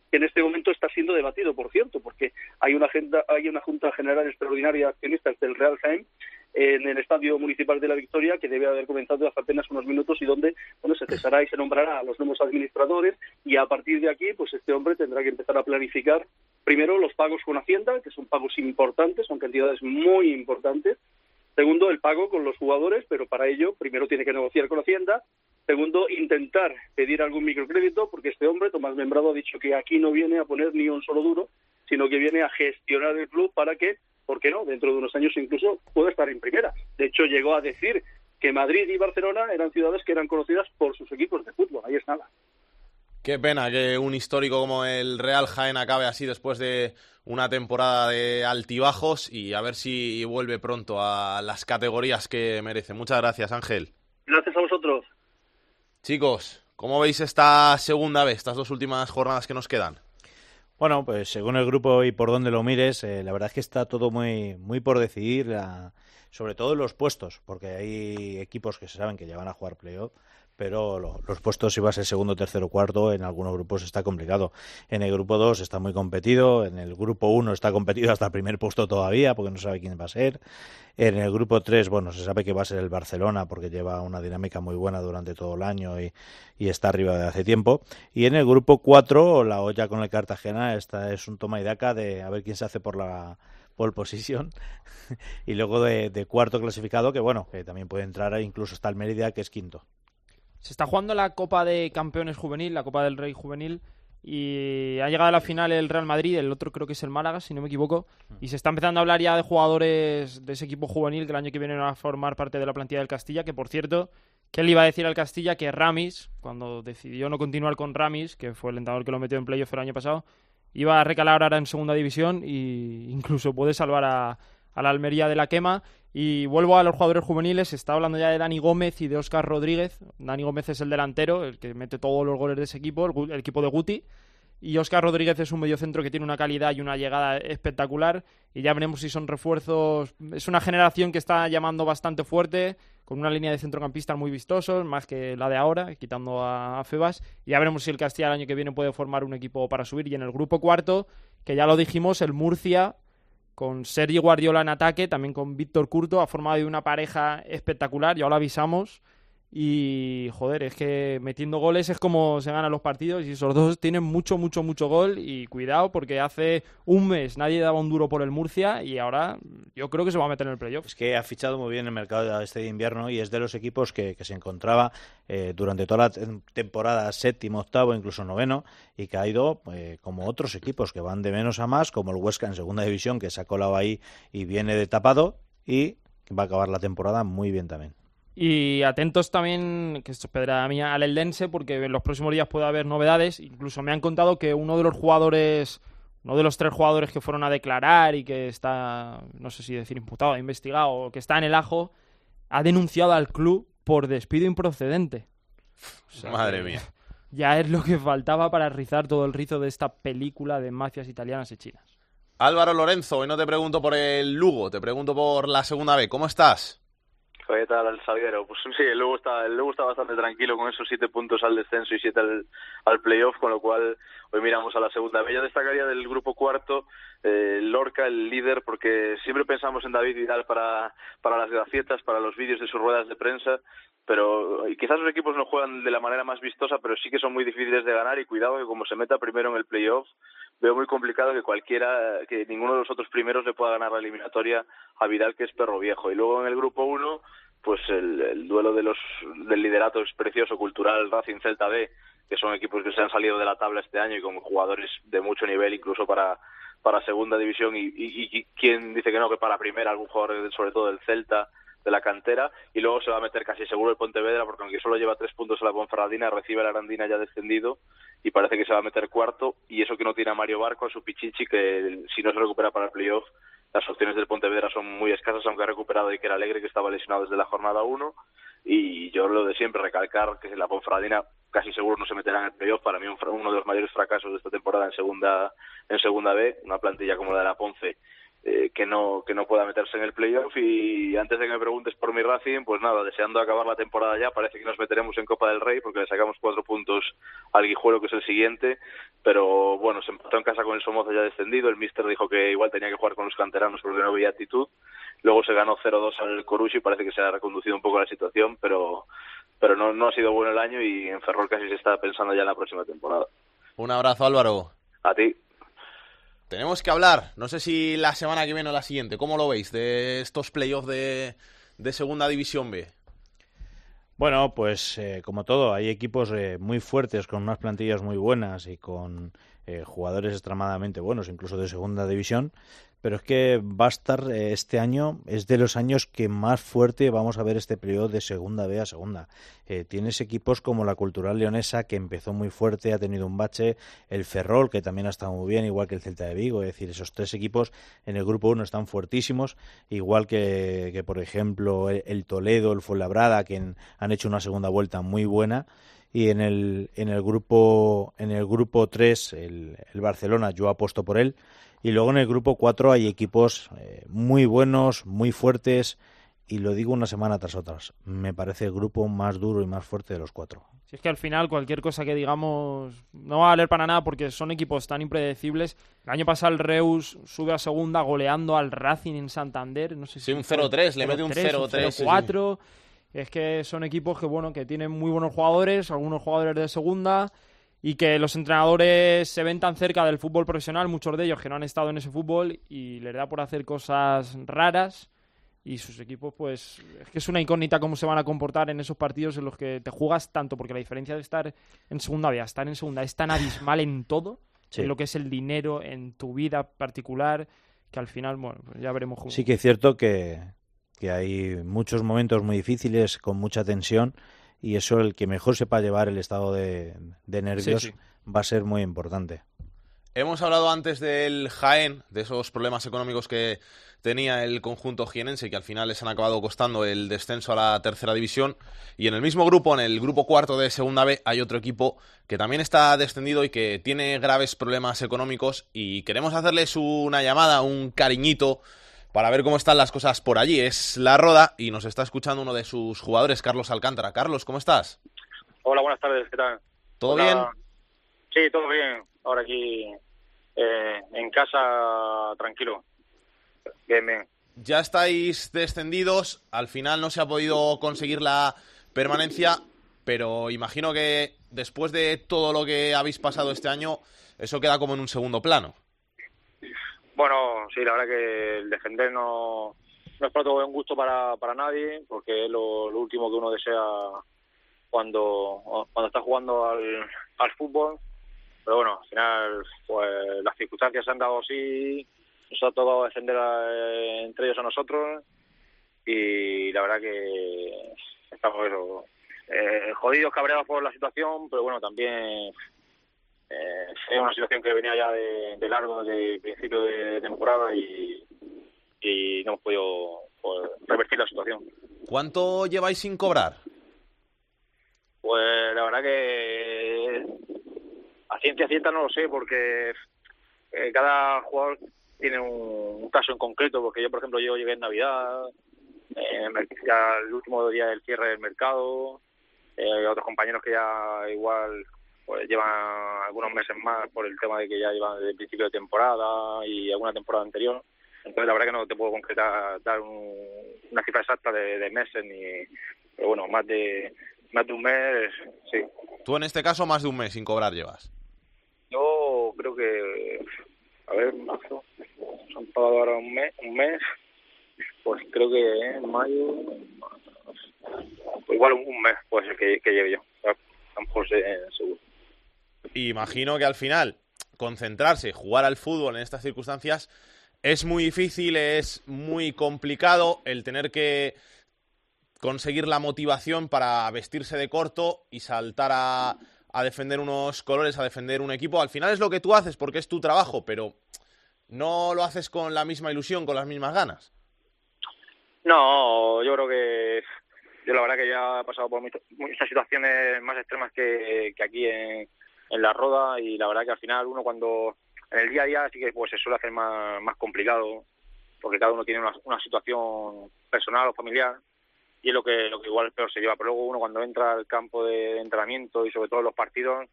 que en este momento está siendo debatido, por cierto, porque hay una agenda, hay una Junta General Extraordinaria de Accionistas del Real Jaén en el Estadio Municipal de la Victoria, que debe haber comenzado hace apenas unos minutos y donde bueno se cesará y se nombrará a los nuevos administradores y a partir de aquí pues este hombre tendrá que empezar a planificar primero los pagos con Hacienda, que son pagos importantes, son cantidades muy importantes. Segundo, el pago con los jugadores, pero para ello primero tiene que negociar con Hacienda. Segundo, intentar pedir algún microcrédito, porque este hombre, Tomás Membrado, ha dicho que aquí no viene a poner ni un solo duro, sino que viene a gestionar el club para que ¿por qué no? Dentro de unos años incluso puede estar en primera. De hecho, llegó a decir que Madrid y Barcelona eran ciudades que eran conocidas por sus equipos de fútbol. Ahí es nada. Qué pena que un histórico como el Real Jaén acabe así después de una temporada de altibajos y a ver si vuelve pronto a las categorías que merece. Muchas gracias, Ángel. Gracias a vosotros. Chicos, ¿cómo veis esta segunda vez, estas dos últimas jornadas que nos quedan? Bueno, pues según el grupo y por donde lo mires, eh, la verdad es que está todo muy, muy por decidir, sobre todo en los puestos, porque hay equipos que se saben que ya van a jugar playoff pero los puestos, si vas el segundo, tercero, cuarto, en algunos grupos está complicado. En el grupo 2 está muy competido, en el grupo 1 está competido hasta el primer puesto todavía, porque no sabe quién va a ser. En el grupo 3, bueno, se sabe que va a ser el Barcelona, porque lleva una dinámica muy buena durante todo el año y, está arriba de hace tiempo. Y en el grupo 4, la olla con el Cartagena, esta es un toma y daca de a ver quién se hace por la pole position y luego de, de, cuarto clasificado que bueno que también puede entrar incluso hasta el Mérida que es quinto se está jugando la Copa de Campeones Juvenil, la Copa del Rey Juvenil, y ha llegado a la final el Real Madrid, el otro creo que es el Málaga, si no me equivoco, y se está empezando a hablar ya de jugadores de ese equipo juvenil que el año que viene van a formar parte de la plantilla del Castilla, que por cierto, ¿qué le iba a decir al Castilla? Que Ramis, cuando decidió no continuar con Ramis, que fue el entrenador que lo metió en playoff el año pasado, iba a recalar ahora en segunda división e incluso puede salvar a, a la Almería de la quema. Y vuelvo a los jugadores juveniles, se está hablando ya de Dani Gómez y de Óscar Rodríguez. Dani Gómez es el delantero, el que mete todos los goles de ese equipo, el, equipo de Guti. Y Óscar Rodríguez es un mediocentro que tiene una calidad y una llegada espectacular. Y ya veremos si son refuerzos. Es una generación que está llamando bastante fuerte, con una línea de centrocampistas muy vistosos, más que la de ahora, quitando a Febas. Y ya veremos si el Castilla el año que viene puede formar un equipo para subir. Y en el grupo cuarto, que ya lo dijimos, el Murcia con Sergio Guardiola en ataque, también con Víctor Curto, ha formado una pareja espectacular, ya lo avisamos. Y joder, es que metiendo goles es como se ganan los partidos y esos dos tienen mucho, mucho, mucho gol. Y cuidado, porque hace un mes nadie daba un duro por el Murcia y ahora yo creo que se va a meter en el playoff. Es que ha fichado muy bien el mercado de este invierno y es de los equipos que, se encontraba eh, durante toda la temporada séptimo, octavo, incluso noveno, y que ha ido eh, como otros equipos que van de menos a más, como el Huesca en segunda división, que se ha colado ahí y viene de tapado y va a acabar la temporada muy bien también. Y atentos también, que esto es pedra mía, al Eldense, porque en los próximos días puede haber novedades. Incluso me han contado que uno de los jugadores, uno de los tres jugadores que fueron a declarar y que está, no sé si decir imputado, investigado, o que está en el ajo, ha denunciado al club por despido improcedente. Madre mía. Ya es lo que faltaba para rizar todo el rizo de esta película de mafias italianas y chinas. Álvaro Lorenzo, hoy no te pregunto por el Lugo, te pregunto por la segunda vez. ¿Cómo estás? ¿Qué tal, el Xaviero? Pues sí, el Lugo está, el Lugo está bastante tranquilo con esos siete puntos al descenso y siete al, al playoff, con lo cual hoy miramos a la segunda. Yo destacaría del grupo cuarto eh, Lorca, el líder, porque siempre pensamos en David Vidal para, para las gracietas, para los vídeos de sus ruedas de prensa, pero quizás los equipos no juegan de la manera más vistosa, pero sí que son muy difíciles de ganar y cuidado que como se meta primero en el playoff, veo muy complicado que cualquiera, que ninguno de los otros primeros le pueda ganar la eliminatoria a Vidal, que es perro viejo. Y luego en el grupo uno, pues el, duelo de los, del liderato es precioso, cultural, Racing Celta B, que son equipos que se han salido de la tabla este año y con jugadores de mucho nivel, incluso para para segunda división y, y, y quién dice que no, que para primera algún jugador sobre todo del Celta de la cantera y luego se va a meter casi seguro el Pontevedra porque aunque solo lleva tres puntos a la Ponferradina recibe la Arandina ya descendido y parece que se va a meter cuarto. Y eso que no tiene a Mario Barco a su Pichichi que si no se recupera para el playoff las opciones del Pontevedra son muy escasas aunque ha recuperado Iker Alegre que estaba lesionado desde la jornada 1 y yo lo de siempre recalcar que la Ponferradina casi seguro no se meterá en el playoff. Para mí uno de los mayores fracasos de esta temporada en segunda en segunda B una plantilla como la de la Ponce eh, que no que no pueda meterse en el playoff. Y antes de que me preguntes por mi Racing pues nada deseando acabar la temporada ya parece que nos meteremos en Copa del Rey porque le sacamos cuatro puntos al Guijuelo que es el siguiente. Pero bueno se empató en casa con el Somoza ya descendido. El Mister dijo que igual tenía que jugar con los canteranos porque no había actitud. Luego se ganó 0-2 al Corucho y parece que se ha reconducido un poco la situación pero pero no, no ha sido bueno el año y en Ferrol casi se está pensando ya en la próxima temporada. Un abrazo Álvaro. A ti tenemos que hablar, no sé si la semana que viene o la siguiente, ¿cómo lo veis de estos playoffs de, de Segunda División B? Bueno, pues eh, como todo, hay equipos eh, muy fuertes, con unas plantillas muy buenas y con, eh, jugadores extremadamente buenos, incluso de segunda división, pero es que va a estar eh, este año, es de los años que más fuerte vamos a ver este periodo de segunda B a segunda. Eh, tienes equipos como la Cultural Leonesa, que empezó muy fuerte, ha tenido un bache, el Ferrol, que también ha estado muy bien, igual que el Celta de Vigo, es decir, esos tres equipos en el grupo 1 están fuertísimos, igual que, que por ejemplo, el, Toledo, el Fuenlabrada, que han hecho una segunda vuelta muy buena y en el, en el grupo en el grupo 3 el, el Barcelona yo apuesto por él y luego en el grupo 4 hay equipos eh, muy buenos, muy fuertes y lo digo una semana tras otra. Me parece el grupo más duro y más fuerte de los cuatro. Si es que al final cualquier cosa que digamos no va a valer para nada porque son equipos tan impredecibles. El año pasado el Reus sube a segunda goleando al Racing en Santander. No sé si Sí, un 0-3, le mete un 0-3, sí, sí. 0-4. Es que son equipos que, bueno, que tienen muy buenos jugadores, algunos jugadores de segunda, y que los entrenadores se ven tan cerca del fútbol profesional, muchos de ellos que no han estado en ese fútbol, y les da por hacer cosas raras. Y sus equipos, pues, es que es una incógnita cómo se van a comportar en esos partidos en los que te juegas tanto, porque la diferencia de estar en segunda B a estar en segunda es tan abismal en todo, Sí. en lo que es el dinero, en tu vida particular, que al final, bueno, pues ya veremos cómo. Sí que es cierto que, que hay muchos momentos muy difíciles con mucha tensión y eso el que mejor sepa llevar el estado de, de nervios Sí, sí. va a ser muy importante. Hemos hablado antes del Jaén, de esos problemas económicos que tenía el conjunto jienense y que al final les han acabado costando el descenso a la tercera división. Y en el mismo grupo, en el grupo cuarto de Segunda B, hay otro equipo que también está descendido y que tiene graves problemas económicos. Y queremos hacerles una llamada, un cariñito, para ver cómo están las cosas por allí. Es La Roda y nos está escuchando uno de sus jugadores, Carlos Alcántara. Carlos, ¿cómo estás? Hola, buenas tardes, ¿qué tal? ¿Todo Hola. bien? Sí, todo bien. Ahora aquí eh, en casa, tranquilo. Bien, bien. ya estáis descendidos, al final no se ha podido conseguir la permanencia, pero imagino que después de todo lo que habéis pasado este año, eso queda como en un segundo plano. Bueno, sí, la verdad que el defender no, es plato de un gusto para, para nadie, porque es lo, último que uno desea cuando, cuando está jugando al, al fútbol. Pero bueno, al final, pues las circunstancias se han dado así, nos ha tocado defender entre ellos a nosotros, y la verdad que estamos eso, eh, jodidos, cabreados por la situación, pero bueno, también eh, es una situación que venía ya de, de largo desde el principio de temporada y, y no hemos podido pues, revertir la situación. ¿Cuánto lleváis sin cobrar? Pues la verdad que a ciencia cierta no lo sé porque eh, cada jugador tiene un, un caso en concreto porque yo por ejemplo yo llegué en Navidad eh, el último día del cierre del mercado eh, otros compañeros que ya igual pues llevan algunos meses más por el tema de que ya llevan desde el principio de temporada y alguna temporada anterior. Entonces la verdad que no te puedo concretar dar un- una cifra exacta de, de meses ni pero bueno más de más de un mes sí. Tú en este caso más de un mes sin cobrar llevas. yo creo que a ver marzo se han pagado ahora un mes un mes pues creo que en mayo pues igual un, mes puede ser que, que lleve yo a lo mejor sé, seguro Imagino que al final concentrarse, jugar al fútbol en estas circunstancias es muy difícil, es muy complicado el tener que conseguir la motivación para vestirse de corto y saltar a, defender unos colores, a defender un equipo. Al final es lo que tú haces porque es tu trabajo, pero no lo haces con la misma ilusión, con las mismas ganas. No, yo creo que yo la verdad que ya he pasado por muchas, muchas situaciones más extremas que, que aquí en, en la roda y la verdad que al final uno cuando en el día a día sí que pues se suele hacer más, más complicado porque cada uno tiene una, una situación personal o familiar y es lo que lo que igual peor se lleva pero luego uno cuando entra al campo de entrenamiento y sobre todo los partidos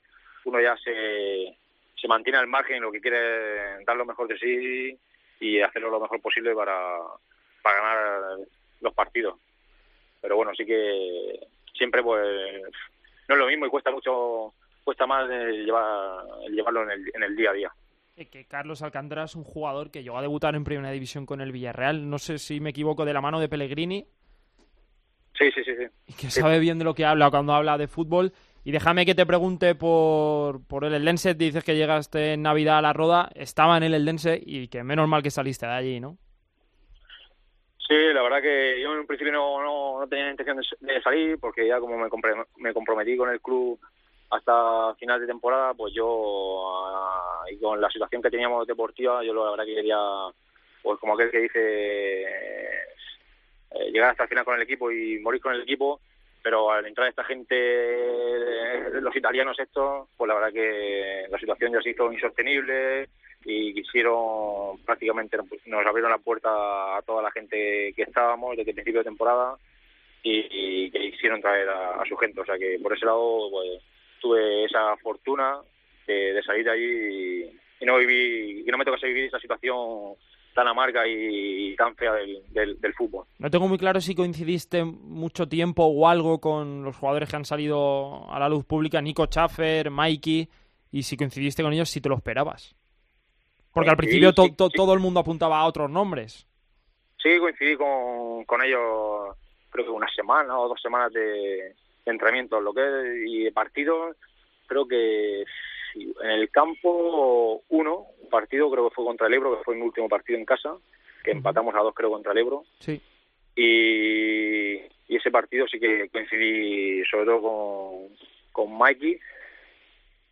uno ya se se mantiene al margen y lo que quiere dar lo mejor de sí y hacerlo lo mejor posible para para ganar los partidos. Pero bueno, sí que siempre pues no es lo mismo y cuesta mucho, cuesta más el llevar, el llevarlo en el, en el día a día. Que Carlos Alcántara es un jugador que llegó a debutar en Primera División con el Villarreal. No sé si me equivoco de la mano de Pellegrini Sí, sí, sí, sí. y que sabe bien de lo que habla cuando habla de fútbol. Y déjame que te pregunte por, por el Eldense. Dices que llegaste en Navidad a la Roda, estaba en el Eldense y que menos mal que saliste de allí, ¿no? Sí, la verdad que yo en un principio no, no, no tenía intención de, de salir porque ya como me, compre- me comprometí con el club hasta final de temporada, pues yo ah, y con la situación que teníamos deportiva, yo la verdad que quería, pues como aquel que dice, eh, llegar hasta el final con el equipo y morir con el equipo, pero al entrar esta gente, eh, los italianos estos, pues la verdad que la situación ya se hizo insostenible y quisieron prácticamente nos abrieron la puerta a toda la gente que estábamos desde el principio de temporada y, y que quisieron traer a, a su gente, o sea que por ese lado pues tuve esa fortuna de, de salir de allí y, y no viví y no me tocase vivir esa situación tan amarga y, tan fea del, del, del fútbol. No tengo muy claro si coincidiste mucho tiempo o algo con los jugadores que han salido a la luz pública, Nico Schaffer, Mikey, y si coincidiste con ellos, si te lo esperabas. Porque al Sí, principio to- sí, to- sí. todo el mundo apuntaba a otros nombres. Sí, coincidí con, con ellos creo que una semana o dos semanas de, de entrenamiento, lo que es, y de partidos, creo que en el campo uno, un partido creo que fue contra el Ebro, que fue mi último partido en casa, que empatamos a dos creo contra el Ebro, Sí. y, y ese partido sí que coincidí sobre todo con, con Mikey,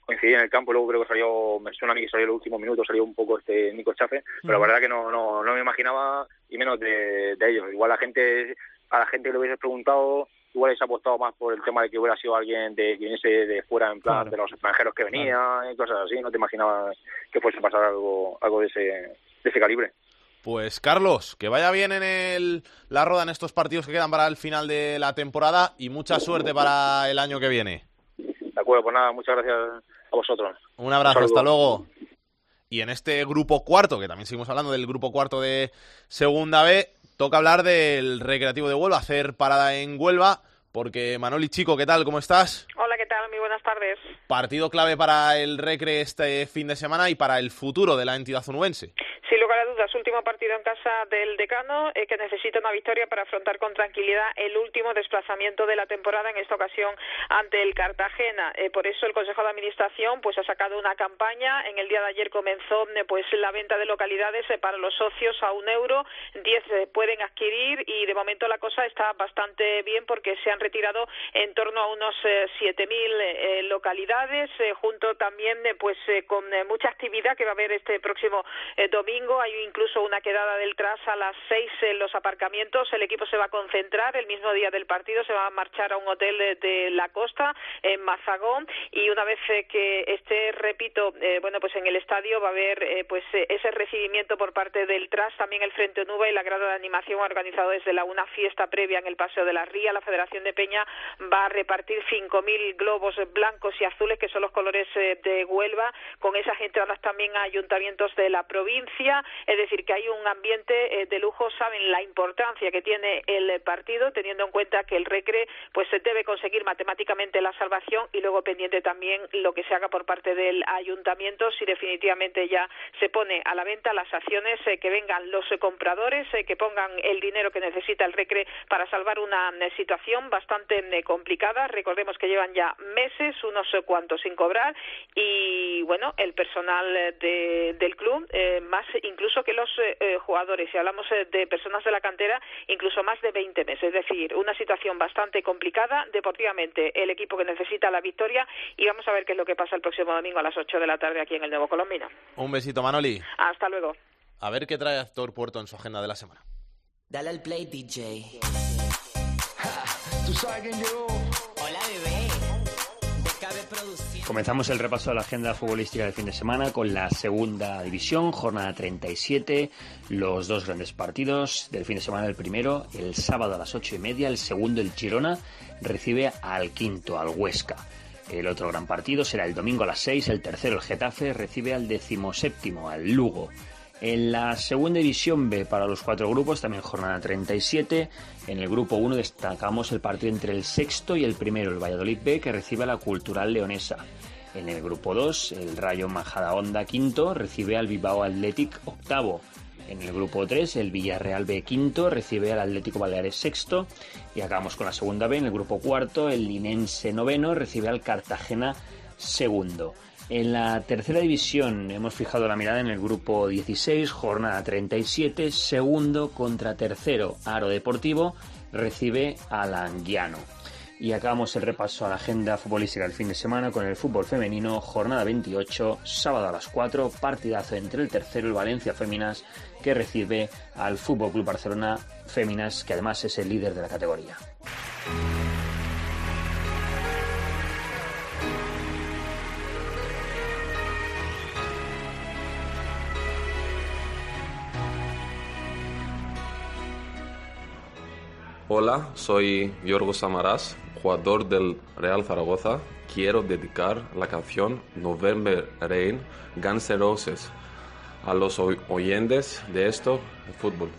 coincidí en el campo, luego creo que salió, me suena a mí que salió en los últimos minutos, salió un poco este Nico Chafe, pero la verdad que no, no, no me imaginaba, y menos de, de ellos. Igual la gente, a la gente que le hubiese preguntado, igual ha apostado más por el tema de que hubiera sido alguien de que viniese de fuera, en plan Claro. de los extranjeros que venían y cosas así, no te imaginabas que fuese a pasar algo, algo de ese, de ese calibre. Pues Carlos, que vaya bien en el, la roda en estos partidos que quedan para el final de la temporada y mucha suerte para el año que viene. De acuerdo, pues nada, muchas gracias a vosotros. Un abrazo, hasta luego. Y en este grupo cuarto, que también seguimos hablando del grupo cuarto de Segunda B, toca hablar del Recreativo de Huelva, hacer parada en Huelva, porque Manoli Chico, ¿qué tal? ¿Cómo estás? Hola, ¿qué tal? Muy buenas tardes. Partido clave para el Recre este fin de semana y para el futuro de la entidad zunuense. Sin lugar a dudas, último partido en casa del decano eh, que necesita una victoria para afrontar con tranquilidad el último desplazamiento de la temporada, en esta ocasión ante el Cartagena. Eh, por eso el Consejo de Administración pues ha sacado una campaña. En el día de ayer comenzó eh, pues la venta de localidades eh, para los socios a un euro. Diez pueden adquirir y de momento la cosa está bastante bien porque se han retirado en torno a unos 7.000 eh, localidades, eh, junto también eh, pues eh, con mucha actividad que va a haber este próximo domingo. Hay incluso una quedada del tras a las seis en los aparcamientos. El equipo se va a concentrar el mismo día del partido, se va a marchar a un hotel de, la costa en Mazagón y una vez que esté, repito, bueno pues en el estadio va a haber pues ese recibimiento por parte del tras, también el Frente Nuba y la grada de animación organizado desde la una fiesta previa en el Paseo de la Ría. La Federación de Peña va a repartir 5.000 globos blancos y azules que son los colores eh, de Huelva. Con esa gente hablas también a ayuntamientos de la provincia. Es decir, que hay un ambiente eh, de lujo. Saben la importancia que tiene el partido, teniendo en cuenta que el Recre pues se debe conseguir matemáticamente la salvación y luego pendiente también lo que se haga por parte del ayuntamiento si definitivamente ya se pone a la venta las acciones eh, que vengan los compradores, que pongan el dinero que necesita el Recre para salvar una situación bastante complicada. Recordemos que llevan ya meses, unos 40 sin cobrar. Y bueno el personal eh, de, del club eh, más incluso que los eh, jugadores. Si hablamos de personas de la cantera incluso más de 20 meses. Es decir una situación bastante complicada deportivamente. El equipo que necesita la victoria. Y vamos a ver qué es lo que pasa el próximo domingo a las 8 de la tarde aquí en el Nuevo Colombina. Un besito Manoli. Hasta luego. A ver qué trae actor Puerto en su agenda de la semana. Dale al play DJ Comenzamos el repaso de la agenda futbolística del fin de semana con la segunda división, jornada 37, los dos grandes partidos del fin de semana. El primero, el sábado a las ocho y media, el segundo, el Girona, recibe al quinto, al Huesca. El otro gran partido será el domingo a las 6, el tercero, el Getafe, recibe al decimoséptimo, al Lugo. En la segunda división B para los cuatro grupos, también jornada 37. En el grupo 1 destacamos el partido entre el sexto y el primero, el Valladolid B, que recibe a la Cultural Leonesa. En el grupo 2, el Rayo Majadahonda quinto recibe al Bilbao Athletic octavo. En el grupo 3, el Villarreal B quinto recibe al Atlético Baleares sexto. Y acabamos con la segunda B. En el grupo cuarto, el Linense noveno recibe al Cartagena segundo. En la tercera división hemos fijado la mirada en el grupo 16, jornada 37, segundo contra tercero, Aro Deportivo recibe al Anguiano. Y acabamos el repaso a la agenda futbolística del fin de semana con el fútbol femenino, jornada 28, sábado a las 4, partidazo entre el tercero, el Valencia Féminas, que recibe al Fútbol Club Barcelona Féminas, que además es el líder de la categoría. Hola, soy Yorgo Samaras, jugador del Real Zaragoza. Quiero dedicar la canción November Rain Guns a los oy- oyentes de esto de fútbol.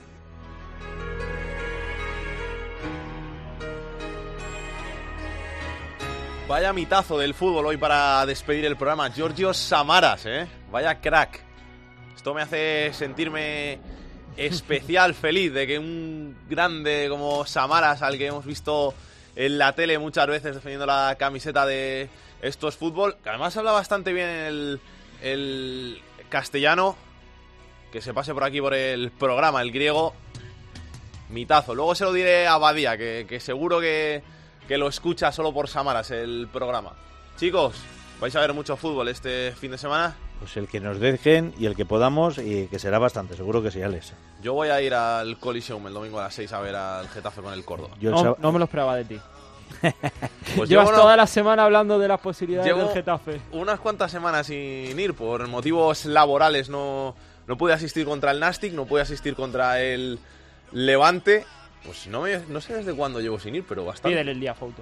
Vaya mitazo del fútbol hoy para despedir el programa. Giorgio Samaras, ¿eh? Vaya crack. Esto me hace sentirme especial, feliz de que un grande como Samaras, al que hemos visto en la tele muchas veces defendiendo la camiseta de estos fútbol, que además habla bastante bien el, el castellano, que se pase por aquí por el programa, el griego, mitazo. Luego se lo diré a Badía, que, que seguro que, que lo escucha solo por Samaras el programa. Chicos, ¿vais a ver mucho fútbol este fin de semana? Pues el que nos dejen y el que podamos, y que será bastante, seguro que sí, Alex. Yo voy a ir al Coliseum el domingo a las 6 a ver al Getafe con el Córdoba. Yo el No, no me lo esperaba de ti. Pues Llevas una- toda la semana hablando de las posibilidades Llevo del Getafe. unas cuantas semanas sin ir por motivos laborales. No, no pude asistir contra el Nastic, no pude asistir contra el Levante. Pues no, me- no sé desde cuándo llevo sin ir, pero bastante. Pídele el día foto.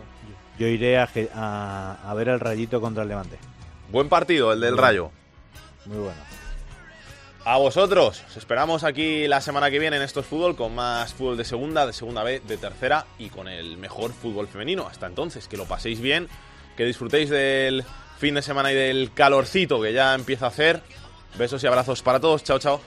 Yo iré a, a, a ver el Rayito contra el Levante. Buen partido, el del Rayo. Muy bueno. A vosotros, os esperamos aquí la semana que viene en Estos Fútbol con más fútbol de segunda, de segunda B, de tercera y con el mejor fútbol femenino. Hasta entonces, que lo paséis bien, que disfrutéis del fin de semana y del calorcito que ya empieza a hacer. Besos y abrazos para todos. Chao, chao.